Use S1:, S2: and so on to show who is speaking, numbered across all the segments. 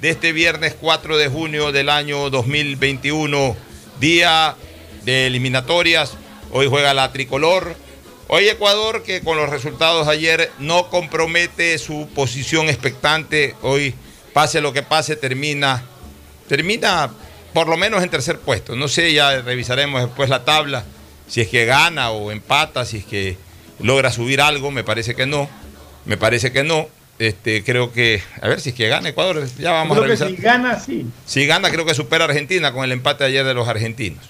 S1: de este viernes 4 de junio del año 2021, día de eliminatorias. Hoy juega la tricolor. Hoy Ecuador, que con los resultados de ayer no compromete su posición expectante. Hoy, pase lo que pase, termina, termina por lo menos en tercer puesto. No sé, ya revisaremos después la tabla. Si es que gana o empata, si es que logra subir algo, me parece que no. Me parece que no. Este, creo que, a ver si es que gana Ecuador, ya vamos
S2: Creo
S1: a
S2: que
S1: revisar.
S2: si gana, sí.
S1: Si gana, creo que supera a Argentina con el empate ayer de los argentinos.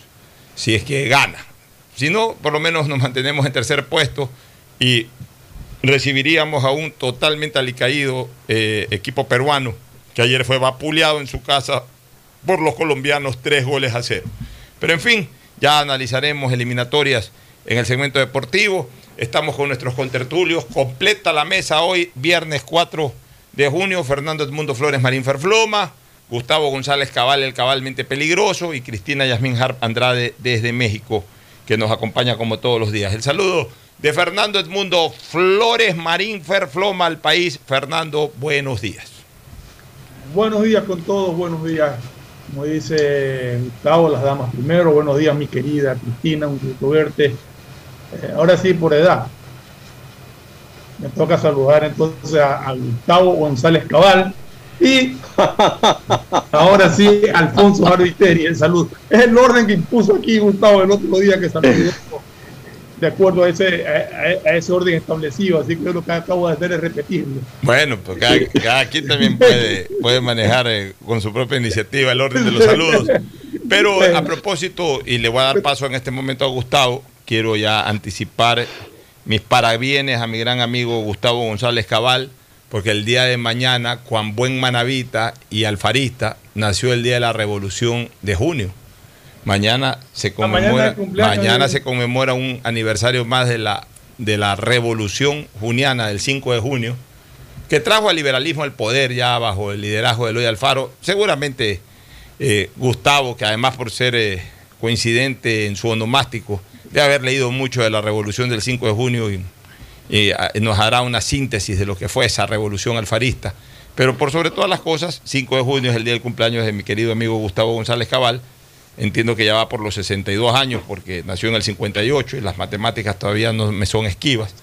S1: Si es que gana. Si no, por lo menos nos mantenemos en tercer puesto y recibiríamos a un totalmente alicaído eh, equipo peruano que ayer fue vapuleado en su casa por los colombianos tres goles a cero. Pero en fin, ya analizaremos eliminatorias en el segmento deportivo. Estamos con nuestros contertulios. Completa la mesa hoy, viernes 4 de junio. Fernando Edmundo Flores Marín Ferfloma, Gustavo González Cabal, el cabalmente peligroso, y Cristina Yasmín Harp Andrade desde México, que nos acompaña como todos los días. El saludo de Fernando Edmundo Flores Marín Ferfloma al país. Fernando, buenos días.
S3: Buenos días con todos, buenos días. Como dice Gustavo, las damas primero. Buenos días, mi querida Cristina, un gusto verte. Eh, ahora sí, por edad. Me toca saludar entonces a, a Gustavo González Cabal y ahora sí, Alfonso Arbiteri, el saludo. Es el orden que impuso aquí Gustavo el otro día que saludó de acuerdo a ese, a, a ese orden establecido, así que yo lo que acabo de hacer es repetirlo.
S1: Bueno, pues cada, cada quien también puede, puede manejar eh, con su propia iniciativa el orden de los saludos. Pero a propósito, y le voy a dar paso en este momento a Gustavo, quiero ya anticipar mis parabienes a mi gran amigo Gustavo González Cabal, porque el día de mañana, Juan Buen Manavita y Alfarista, nació el día de la Revolución de junio. Mañana se
S3: Ah, mañana
S1: conmemora, mañana se conmemora un aniversario más de la, de la Revolución Juniana del 5 de junio. que trajo al liberalismo al poder ya bajo el liderazgo de Eloy Alfaro. Seguramente eh, Gustavo, que además por ser eh, coincidente en su onomástico, de haber leído mucho de la revolución del 5 de junio y, y, ah, nos hará una síntesis de lo que fue esa revolución alfarista. Pero por sobre todas las cosas, 5 de junio es el día del cumpleaños de mi querido amigo Gustavo González Cabal. Entiendo que ya va por los 62 años porque nació en el 58 y las matemáticas todavía no me son esquivas.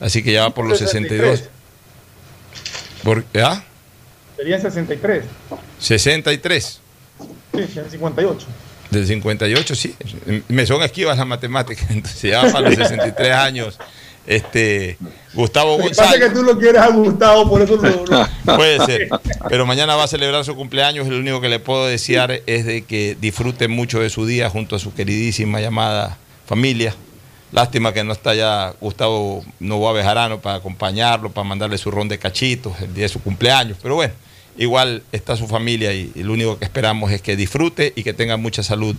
S1: Así que ya va por los 62. Por, ¿ah?
S3: Serían 63.
S1: 63.
S3: Sí, serían 58.
S1: Del 58, sí. Me son esquivas las matemáticas. Entonces ya para los 63 años. Este, Gustavo
S3: pasa
S1: González.
S3: que tú lo quieres a Gustavo, por eso lo, lo-
S1: Puede ser. Pero mañana va a celebrar su cumpleaños y lo único que le puedo desear es de que disfrute mucho de su día junto a su queridísima llamada familia. Lástima que no está ya Gustavo Novoa Bejarano para acompañarlo, para mandarle su ron de cachitos el día de su cumpleaños. Pero bueno, igual está su familia y, y lo único que esperamos es que disfrute y que tenga mucha salud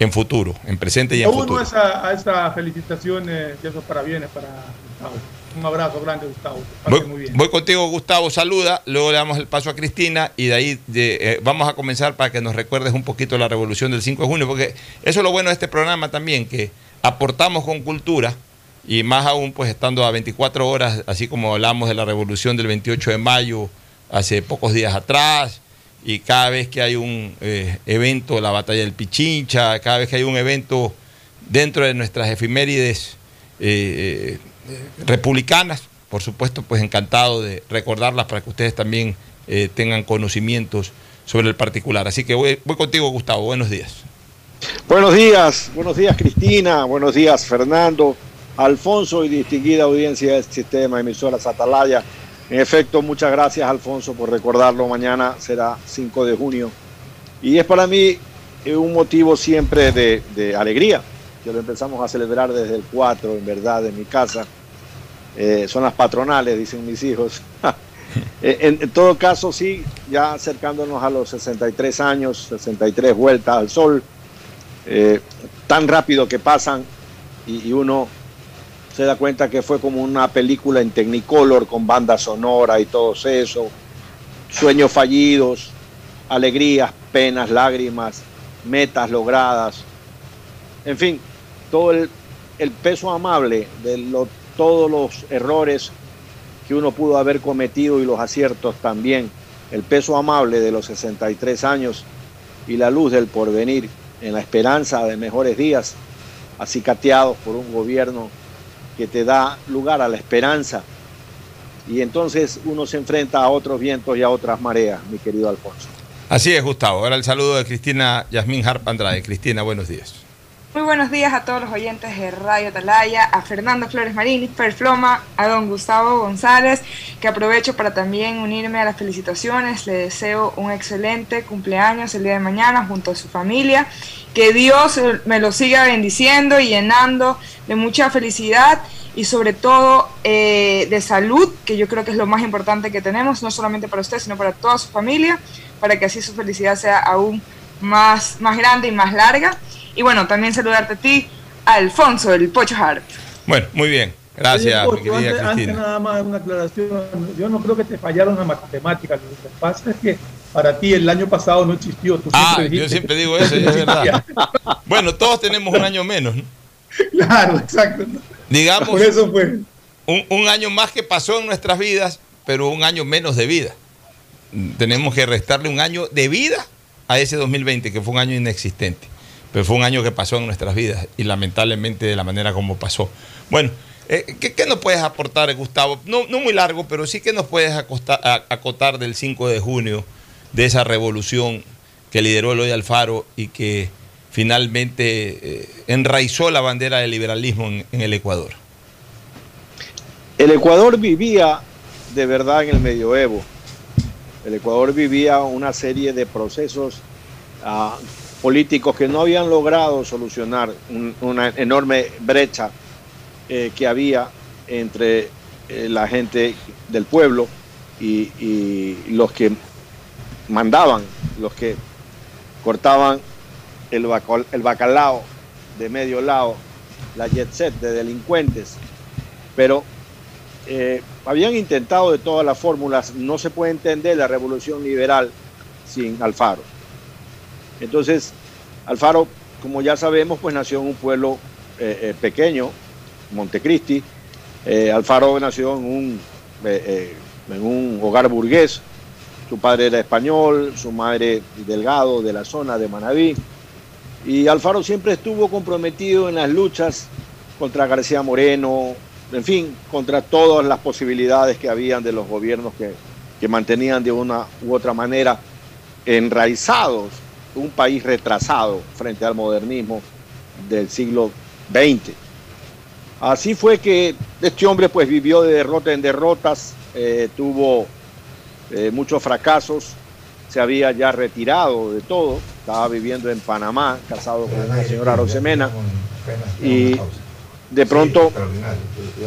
S1: en futuro, en presente y en futuro.
S3: a esa, a esa felicitaciones y esos parabienes para Gustavo. Un abrazo grande, Gustavo.
S1: Voy,
S3: muy bien.
S1: voy contigo, Gustavo, saluda, luego le damos el paso a Cristina y de ahí de- eh, vamos a comenzar para que nos recuerdes un poquito la revolución del 5 de junio, porque eso es lo bueno de este programa también, que aportamos con cultura y más aún pues estando a 24 horas, así como hablamos de la revolución del 28 de mayo hace pocos días atrás, y cada vez que hay un eh, evento, la batalla del Pichincha, cada vez que hay un evento dentro de nuestras efemérides eh, eh, republicanas, por supuesto, pues encantado de recordarlas para que ustedes también eh, tengan conocimientos sobre el particular. Así que voy, voy contigo, Gustavo. Buenos días.
S4: Buenos días, buenos días Cristina, buenos días Fernando, Alfonso y distinguida audiencia del sistema de emisoras Atalaya. En efecto, muchas gracias Alfonso por recordarlo. Mañana será 5 de junio. Y es para mí eh, un motivo siempre de, alegría, que lo empezamos a celebrar desde el 4, en verdad, en mi casa. Eh, son las patronales, dicen mis hijos. Eh, en, todo caso, sí, ya acercándonos a los 63 años, 63 vueltas al sol, tan rápido que pasan y uno se da cuenta que fue como una película en Technicolor con banda sonora y todo eso, sueños fallidos, alegrías, penas, lágrimas, metas logradas, en fin, todo el, el peso amable de lo- todos los errores que uno pudo haber cometido y los aciertos también, el peso amable de los 63 años y la luz del porvenir en la esperanza de mejores días, acicateados por un gobierno que te da lugar a la esperanza. Y entonces uno se enfrenta a otros vientos y a otras mareas, mi querido Alfonso.
S1: Así es, Gustavo. Ahora el saludo de Cristina Yasmín Harp Andrade. Cristina, buenos días.
S5: Muy buenos días a todos los oyentes de Radio Atalaya, a Fernando Flores Marín, Perfloma, a don Gustavo González, que aprovecho para también unirme a las felicitaciones. Le deseo un excelente cumpleaños el día de mañana junto a su familia. Que Dios me lo siga bendiciendo y llenando de mucha felicidad y sobre todo eh, de salud, que yo creo que es lo más importante que tenemos, no solamente para usted, sino para toda su familia, para que así su felicidad sea aún más, más grande y más larga. Y bueno, también saludarte a ti, Alfonso, el Pocho Hart.
S1: Bueno, muy bien. Gracias,
S3: Oye,
S1: mi
S3: Pocho,
S1: querida
S3: antes, antes
S1: Cristina.
S3: nada más una aclaración. Yo no creo que te fallaron las matemáticas. Lo que pasa es que para ti el año pasado no existió. Tú
S1: Ah,
S3: siempre
S1: yo siempre digo eso, es verdad. Bueno, todos tenemos un año menos, ¿no?
S3: Claro, exacto.
S1: Digamos,
S3: Por eso fue.
S1: un, un año más que pasó en nuestras vidas, pero un año menos de vida. Tenemos que restarle un año de vida a ese 2020, que fue un año inexistente. Pero fue un año que pasó en nuestras vidas y lamentablemente de la manera como pasó. Bueno, eh, ¿qué, qué nos puedes aportar, Gustavo? No, no muy largo, pero sí que nos puedes a- acotar del 5 de junio, de esa revolución que lideró Eloy Alfaro y que finalmente eh, enraizó la bandera del liberalismo en- el Ecuador.
S4: El Ecuador vivía de verdad en el medioevo. El Ecuador vivía una serie de procesos ah, políticos que no habían logrado solucionar un- una enorme brecha eh, que había entre eh, la gente del pueblo y, y los que mandaban, los que cortaban el, bacal- el bacalao de medio lado, la jet set de delincuentes. Pero eh, habían intentado de todas las fórmulas, no se puede entender la revolución liberal sin Alfaro. Entonces, Alfaro, como ya sabemos, pues nació en un pueblo eh, eh, pequeño, Montecristi. Alfaro nació en un, en un hogar burgués. Su padre era español, su madre delgado de la zona de Manabí. Y Alfaro siempre estuvo comprometido en las luchas contra García Moreno, en fin, contra todas las posibilidades que habían de los gobiernos que, que mantenían de una u otra manera enraizados un país retrasado frente al modernismo del siglo XX. Así fue que este hombre pues vivió de derrota en derrotas, eh, tuvo eh, muchos fracasos, se había ya retirado de todo, estaba viviendo en Panamá, casado con la señora Rosemena, y de pronto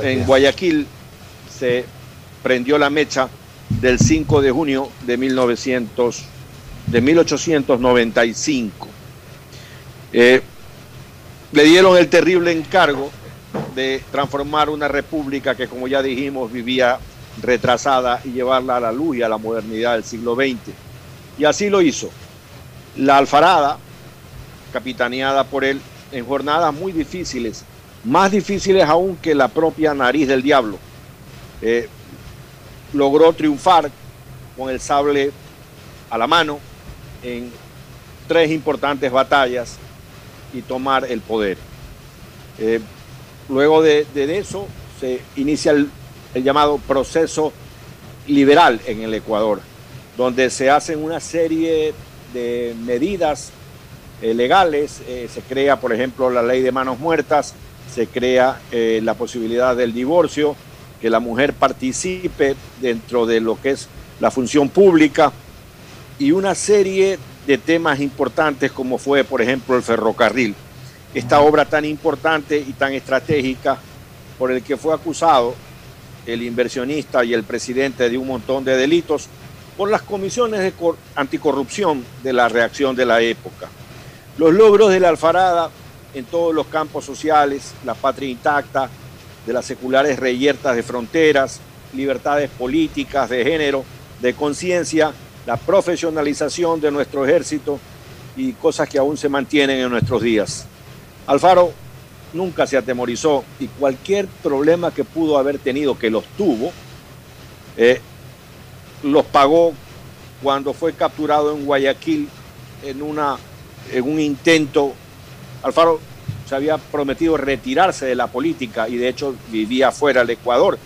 S4: en Guayaquil se prendió la mecha del 5 de junio de, 1900, de 1895. Eh, le dieron el terrible encargo de transformar una república que, como ya dijimos, vivía retrasada y llevarla a la luz y a la modernidad del siglo XX. Y así lo hizo. La Alfarada, capitaneada por él en jornadas muy difíciles, más difíciles aún que la propia nariz del diablo, eh, logró triunfar con el sable a la mano en tres importantes batallas y tomar el poder. Eh, luego de, eso se inicia el, llamado proceso liberal en el Ecuador, donde se hacen una serie de medidas eh, legales, eh, se crea por ejemplo la ley de manos muertas, se crea la posibilidad del divorcio, que la mujer participe dentro de lo que es la función pública y una serie de temas importantes como fue, por ejemplo, el ferrocarril. Esta obra tan importante y tan estratégica por el que fue acusado el inversionista y el presidente de un montón de delitos por las comisiones de anticorrupción de la reacción de la época. Los logros de la Alfarada en todos los campos sociales, la patria intacta, de las seculares reyertas de fronteras, libertades políticas, de género, de conciencia, la profesionalización de nuestro ejército y cosas que aún se mantienen en nuestros días. Alfaro nunca se atemorizó y cualquier problema que pudo haber tenido, que los tuvo, eh, los pagó cuando fue capturado en Guayaquil en, una, en un intento. Alfaro se había prometido retirarse de la política y de hecho vivía fuera del Ecuador.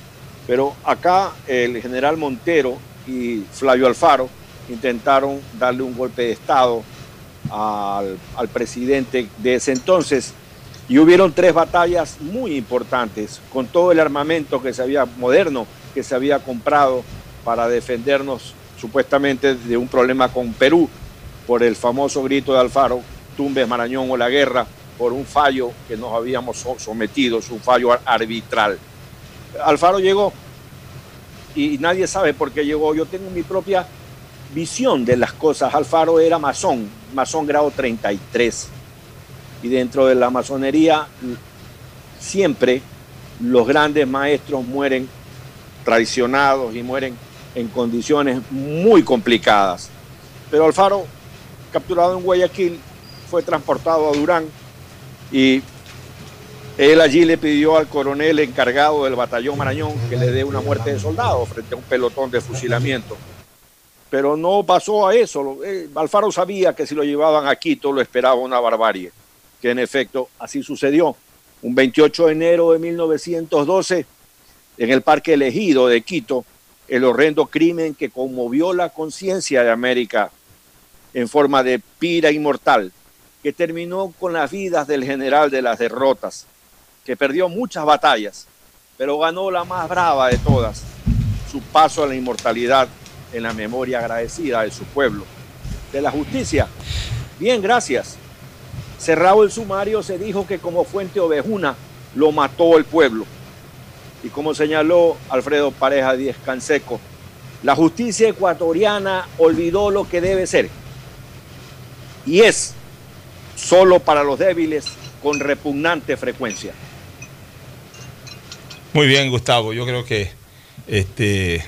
S4: Pero acá el general Montero y Flavio Alfaro intentaron darle un golpe de Estado al, al presidente de ese entonces y hubieron tres batallas muy importantes con todo el armamento que se había moderno que se había comprado para defendernos supuestamente de un problema con Perú por el famoso grito de Alfaro, Tumbes, Marañón o la guerra, por un fallo que nos habíamos sometido, un fallo arbitral. Alfaro llegó y nadie sabe por qué llegó. Yo tengo mi propia visión de las cosas. Alfaro era masón, masón grado 33. Y dentro de la masonería siempre los grandes maestros mueren traicionados y mueren en condiciones muy complicadas. Pero Alfaro, capturado en Guayaquil, fue transportado a Durán y él allí le pidió al coronel encargado del batallón Marañón que le dé una muerte de soldado frente a un pelotón de fusilamiento. Pero no pasó a eso. Eh, Alfaro sabía que si lo llevaban a Quito lo esperaba una barbarie, que en efecto así sucedió. Un 28 de enero de 1912, en el Parque Elegido de Quito, el horrendo crimen que conmovió la conciencia de América en forma de pira inmortal que terminó con las vidas del general de las derrotas, que perdió muchas batallas, pero ganó la más brava de todas, su paso a la inmortalidad en la memoria agradecida de su pueblo. De la justicia, bien, gracias. Cerrado el sumario, se dijo que como fuente ovejuna lo mató el pueblo. Y como señaló Alfredo Pareja Díez Canseco, la justicia ecuatoriana olvidó lo que debe ser. Y es solo para los débiles con repugnante frecuencia.
S1: Muy bien, Gustavo. Yo creo que este,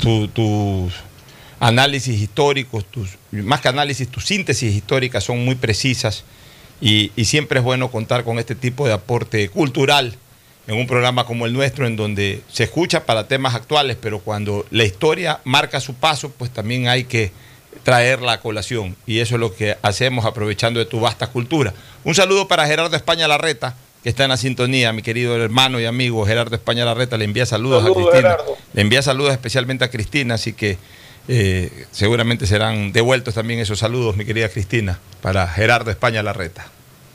S1: tu- tus análisis históricos, tus, más que análisis, tus síntesis históricas son muy precisas y, y siempre es bueno contar con este tipo de aporte cultural en un programa como el nuestro, en donde se escucha para temas actuales, pero cuando la historia marca su paso, pues también hay que traerla a colación. Y eso es lo que hacemos aprovechando de tu vasta cultura. Un saludo para Gerardo España Larreta, que está en la sintonía, mi querido hermano y amigo Gerardo España Larreta. Le envía saludos
S3: Saludos,
S1: a Cristina.
S3: Gerardo.
S1: Le envía saludos especialmente a Cristina, así que eh, seguramente serán devueltos también esos saludos, mi querida Cristina, para Gerardo España Larreta.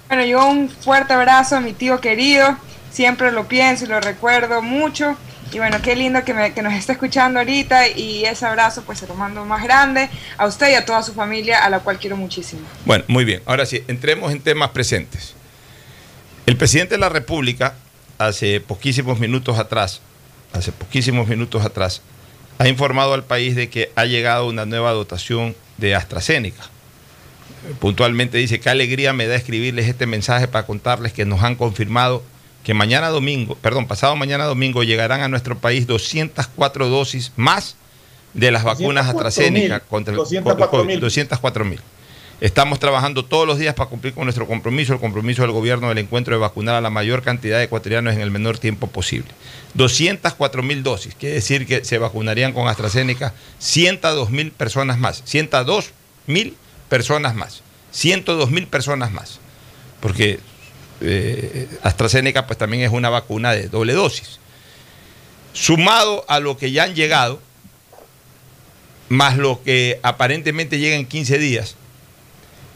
S5: Bueno, yo un fuerte abrazo a mi tío querido, siempre lo pienso y lo recuerdo mucho. Y bueno, qué lindo que, me- que nos esté escuchando ahorita y ese abrazo pues se lo mando más grande a usted y a toda su familia, a la cual quiero muchísimo.
S1: Bueno, muy bien. Ahora sí, entremos en temas presentes. El presidente de la República, hace poquísimos minutos atrás, hace poquísimos minutos atrás, ha informado al país de que ha llegado una nueva dotación de AstraZeneca. Puntualmente dice, qué alegría me da escribirles este mensaje para contarles que nos han confirmado que mañana domingo, perdón, pasado mañana domingo llegarán a nuestro país 204 dosis más de las vacunas
S3: 204.000,
S1: AstraZeneca contra el, contra el COVID,
S3: 204.000.
S1: 204 mil. Estamos trabajando todos los días para cumplir con nuestro compromiso, el compromiso del gobierno del encuentro de vacunar a la mayor cantidad de ecuatorianos en el menor tiempo posible. 204 mil dosis, quiere decir que se vacunarían con AstraZeneca 102 mil personas más, 102 mil personas más, 102 mil personas más, porque eh, AstraZeneca pues también es una vacuna de doble dosis. Sumado a lo que ya han llegado, más lo que aparentemente llega en 15 días,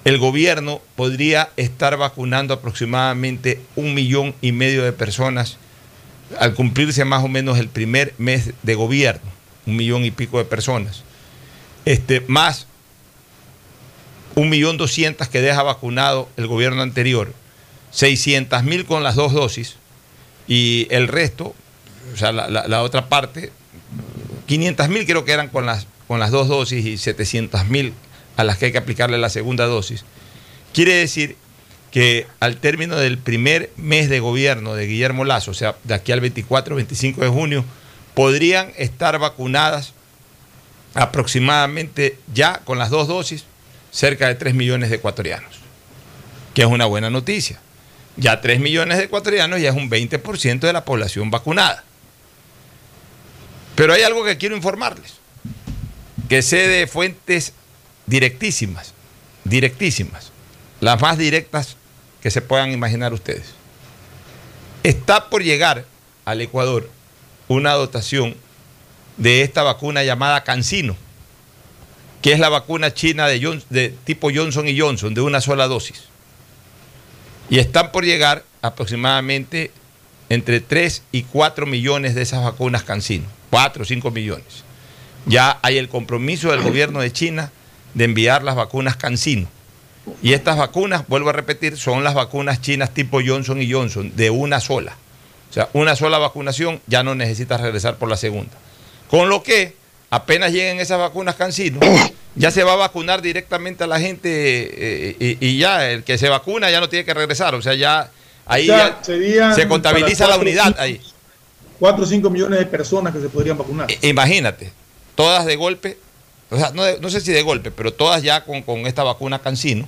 S1: el gobierno podría estar vacunando aproximadamente un millón y medio de personas al cumplirse más o menos el primer mes de gobierno, un millón y pico de personas, este, más un millón doscientas que deja vacunado el gobierno anterior, 600 mil con las dos dosis y el resto, o sea, la, otra parte, 500 mil creo que eran con las, con las dos dosis y 700 mil a las que hay que aplicarle la segunda dosis. Quiere decir que al término del primer mes de gobierno de Guillermo Lazo, o sea, de aquí al 24, 25 de junio, podrían estar vacunadas aproximadamente ya con las dos dosis cerca de 3 millones de ecuatorianos, que es una buena noticia. Ya 3 millones de ecuatorianos ya es un 20% de la población vacunada. Pero hay algo que quiero informarles, que sé de fuentes directísimas, directísimas, las más directas que se puedan imaginar ustedes. Está por llegar al Ecuador una dotación de esta vacuna llamada Cancino, que es la vacuna china de, tipo Johnson y Johnson, de una sola dosis. Y están por llegar aproximadamente entre 3 y 4 millones de esas vacunas Cancino, 4 o 5 millones. Ya hay el compromiso del gobierno de China de enviar las vacunas Cancino. Y estas vacunas, vuelvo a repetir, son las vacunas chinas tipo Johnson y Johnson, de una sola. O sea, una sola vacunación, ya no necesitas regresar por la segunda. Con lo que, apenas lleguen esas vacunas Cancino, ya se va a vacunar directamente a la gente eh, y, y ya el que se vacuna ya no tiene que regresar. O sea, ya ahí ya se contabiliza la unidad ahí.
S3: 4 o 5 millones de personas que se podrían vacunar.
S1: Imagínate, todas de golpe, o sea, no, de- no sé si de golpe, pero todas ya con, con esta vacuna Cancino.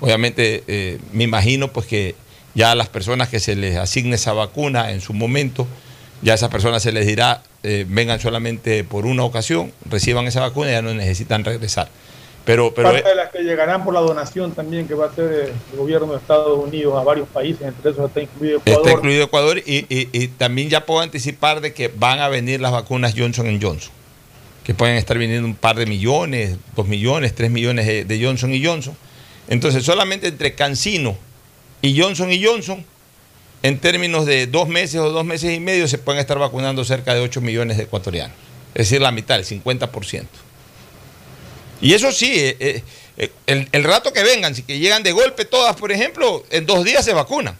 S1: Obviamente, eh, me imagino pues que ya a las personas que se les asigne esa vacuna en su momento, ya a esas personas se les dirá, eh, vengan solamente por una ocasión, reciban esa vacuna y ya no necesitan regresar. Pero, pero
S3: Parte de las que llegarán por la donación también que va a hacer el gobierno de Estados Unidos a varios países, entre esos está incluido Ecuador.
S1: Está incluido Ecuador y, y- y también ya puedo anticipar de que van a venir las vacunas Johnson Johnson, que pueden estar viniendo un par de millones, dos millones, tres millones de, Johnson y Johnson. Entonces, solamente entre Cancino y Johnson y Johnson, en términos de dos meses o dos meses y medio, se pueden estar vacunando cerca de 8 millones de ecuatorianos. Es decir, la mitad, el 50%. Y eso sí, eh, eh, eh, el, el rato que vengan, si que llegan de golpe todas, por ejemplo, en dos días se vacunan.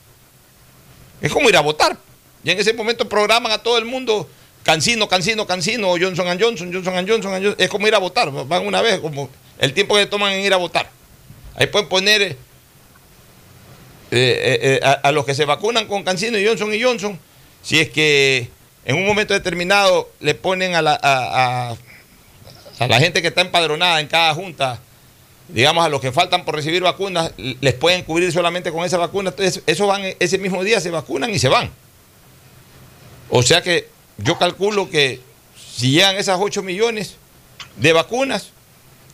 S1: Es como ir a votar. Y en ese momento programan a todo el mundo Cancino, Cancino, Cancino, Johnson Johnson, Johnson Johnson, Johnson. Es como ir a votar. Van una vez, como el tiempo que toman en ir a votar. Ahí pueden poner eh, eh, eh, a, los que se vacunan con Cancino y Johnson y Johnson, si es que en un momento determinado le ponen a la, a- a la gente que está empadronada en cada junta, digamos a los que faltan por recibir vacunas, les pueden cubrir solamente con esa vacuna. Entonces, esos van ese mismo día, se vacunan y se van. O sea que yo calculo que si llegan esas 8 millones de vacunas,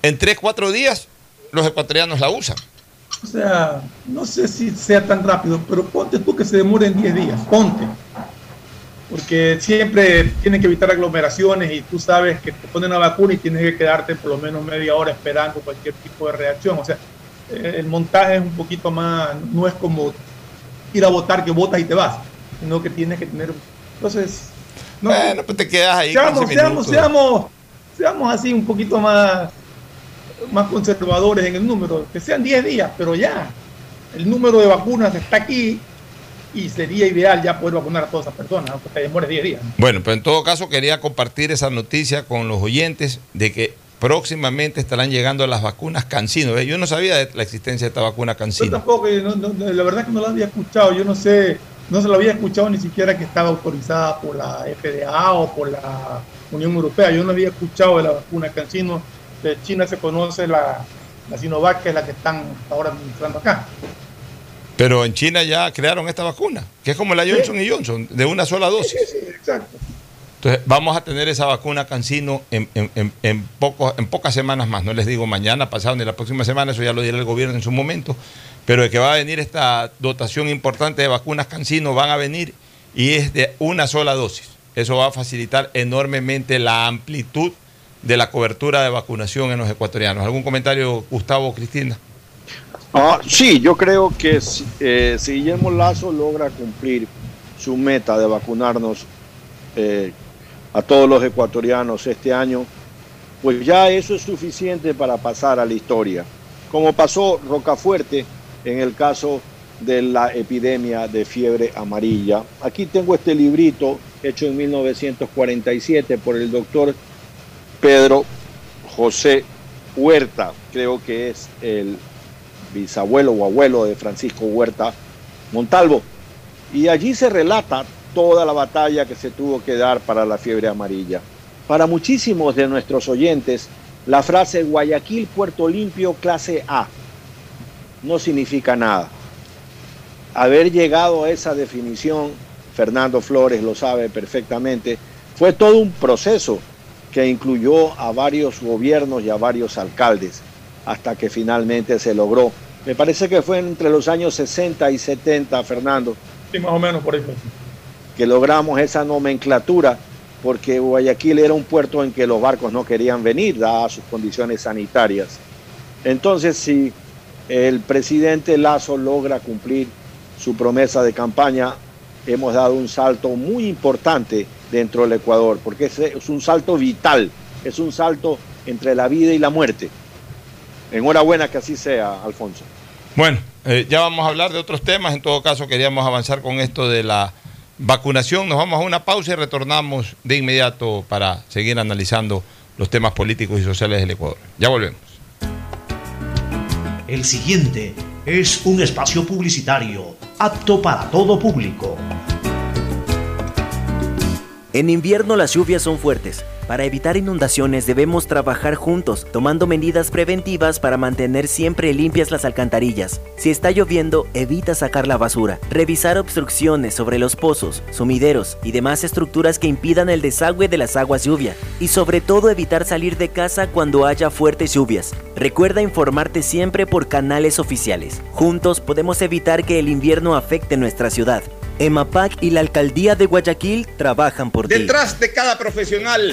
S1: en 3, 4 días los ecuatorianos la usan.
S3: O sea, no sé si sea tan rápido, pero ponte tú que se demore en 10 días, ponte. Porque siempre tienen que evitar aglomeraciones y tú sabes que te ponen la vacuna y tienes que quedarte por lo menos media hora esperando cualquier tipo de reacción. O sea, eh, el montaje es un poquito más, no es como ir a votar que votas y te vas, sino que tienes que tener... Entonces, no,
S1: Bueno, pues te quedas ahí.
S3: seamos,
S1: 15
S3: seamos, seamos, seamos así un poquito más, más conservadores en el número, que sean 10 días, pero ya, el número de vacunas está aquí y sería ideal ya poder vacunar a todas esas personas, aunque te demore 10 días.
S1: Bueno, pero en todo caso quería compartir esa noticia con los oyentes de que próximamente estarán llegando las vacunas Cancino. ¿eh? Yo no sabía de la existencia de esta vacuna
S3: Yo
S1: Cancino.
S3: tampoco, eh, no- no- la verdad que no la había escuchado, yo no sé, no se la había escuchado ni siquiera que estaba autorizada por la FDA o por la Unión Europea, yo no había escuchado de la vacuna Cancino, de China se conoce la, la Sinovac, que es la que están ahora administrando acá.
S1: Pero en China ya crearon esta vacuna, que es como la Johnson y Johnson, de una sola dosis.
S3: Sí, sí, exacto.
S1: Entonces, vamos a tener esa vacuna Cancino en, en- en- en poco- en pocas semanas más. No les digo mañana, pasado, ni la próxima semana, eso ya lo dirá el gobierno en su momento. Pero de que va a venir esta dotación importante de vacunas Cancino, van a venir y es de una sola dosis. Eso va a facilitar enormemente la amplitud de la cobertura de vacunación en los ecuatorianos. ¿Algún comentario, Gustavo o Cristina?
S4: Ah, sí, yo creo que si, eh, si Guillermo Lazo logra cumplir su meta de vacunarnos eh, a todos los ecuatorianos este año, pues ya eso es suficiente para pasar a la historia. Como pasó Rocafuerte en el caso de la epidemia de fiebre amarilla. Aquí tengo este librito hecho en 1947 por el doctor Pedro José Huerta, creo que es el bisabuelo o abuelo de Francisco Huerta Montalvo. Y allí se relata toda la batalla que se tuvo que dar para la fiebre amarilla. Para muchísimos de nuestros oyentes, la frase Guayaquil Puerto Limpio clase A no significa nada. Haber llegado a esa definición, Fernando Flores lo sabe perfectamente, fue todo un proceso que incluyó a varios gobiernos y a varios alcaldes hasta que finalmente se logró. Me parece que fue entre los años 60 y 70, Fernando,
S3: Sí, más o menos por ahí.
S4: que logramos esa nomenclatura, porque Guayaquil era un puerto en que los barcos no querían venir, dadas sus condiciones sanitarias. Entonces, si el presidente Lazo logra cumplir su promesa de campaña, hemos dado un salto muy importante dentro del Ecuador, porque es, es un salto vital, es un salto entre la vida y la muerte. Enhorabuena que así sea, Alfonso.
S1: Bueno, eh, ya vamos a hablar de otros temas. En todo caso, queríamos avanzar con esto de la vacunación. Nos vamos a una pausa y retornamos de inmediato para seguir analizando los temas políticos y sociales del Ecuador. Ya volvemos.
S6: El siguiente es un espacio publicitario apto para todo público.
S7: En invierno las lluvias son fuertes. Para evitar inundaciones debemos trabajar juntos, tomando medidas preventivas para mantener siempre limpias las alcantarillas. Si está lloviendo, evita sacar la basura. Revisar obstrucciones sobre los pozos, sumideros y demás estructuras que impidan el desagüe de las aguas lluvia. Y sobre todo evitar salir de casa cuando haya fuertes lluvias. Recuerda informarte siempre por canales oficiales. Juntos podemos evitar que el invierno afecte nuestra ciudad. EMAPAC y la Alcaldía de Guayaquil trabajan por ti.
S8: Detrás de cada profesional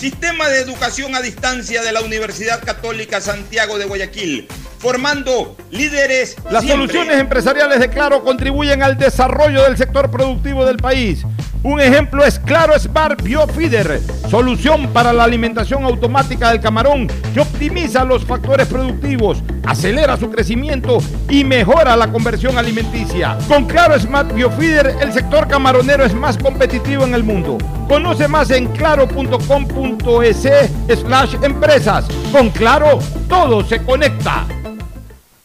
S8: Sistema de educación a distancia de la Universidad Católica Santiago de Guayaquil, formando líderes.
S2: Las
S8: siempre.
S2: soluciones empresariales de Claro contribuyen al desarrollo del sector productivo del país. Un ejemplo es Claro Smart Biofeeder, solución para la alimentación automática del camarón que optimiza los factores productivos, acelera su crecimiento y mejora la conversión alimenticia. Con Claro Smart Biofeeder, el sector camaronero es más competitivo en el mundo. Conoce más en claro.com.es slash empresas. Con Claro, todo se conecta.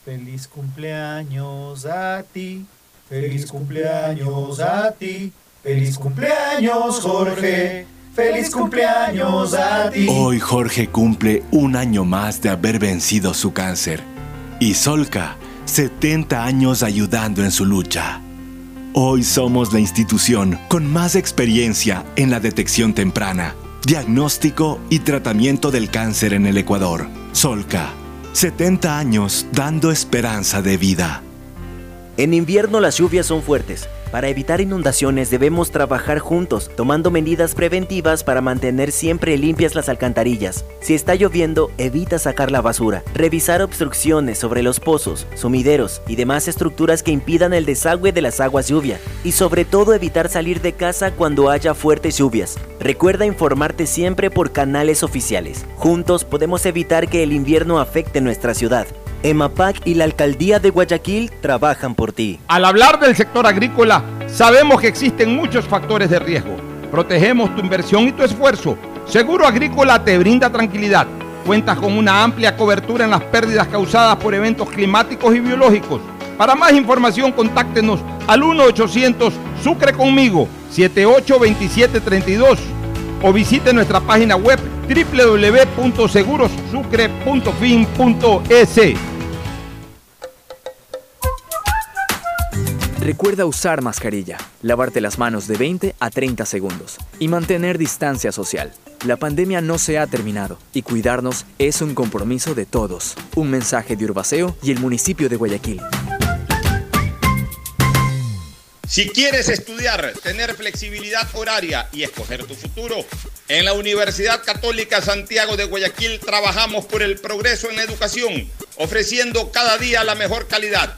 S9: Feliz cumpleaños a ti, feliz cumpleaños a ti, feliz cumpleaños Jorge, feliz cumpleaños a ti.
S10: Hoy Jorge cumple un año más de haber vencido su cáncer. Y Solca, 70 años ayudando en su lucha. Hoy somos la institución con más experiencia en la detección temprana, diagnóstico y tratamiento del cáncer en el Ecuador. Solca, 70 años dando esperanza de vida.
S7: En invierno las lluvias son fuertes. Para evitar inundaciones debemos trabajar juntos, tomando medidas preventivas para mantener siempre limpias las alcantarillas. Si está lloviendo, evita sacar la basura, revisar obstrucciones sobre los pozos, sumideros y demás estructuras que impidan el desagüe de las aguas lluvia. Y sobre todo evitar salir de casa cuando haya fuertes lluvias. Recuerda informarte siempre por canales oficiales. Juntos podemos evitar que el invierno afecte nuestra ciudad. EMAPAC y la Alcaldía de Guayaquil trabajan por ti.
S2: Al hablar del sector agrícola, sabemos que existen muchos factores de riesgo. Protegemos tu inversión y tu esfuerzo. Seguro Agrícola te brinda tranquilidad. Cuentas con una amplia cobertura en las pérdidas causadas por eventos climáticos y biológicos. Para más información, contáctenos al 1-800 Sucre conmigo 782732 o visite nuestra página web www.segurosucre.fin.es.
S11: Recuerda usar mascarilla, lavarte las manos de 20 a 30 segundos y mantener distancia social. La pandemia no se ha terminado y cuidarnos es un compromiso de todos. Un mensaje de Urbaceo y el municipio de Guayaquil.
S8: Si quieres estudiar, tener flexibilidad horaria y escoger tu futuro, en la Universidad Católica Santiago de Guayaquil trabajamos por el progreso en la educación, ofreciendo cada día la mejor calidad.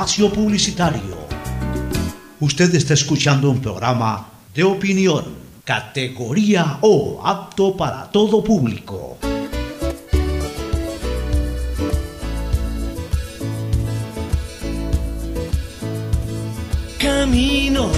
S6: Espacio publicitario. Usted está escuchando un programa de opinión, categoría O, apto para todo público.
S12: Camino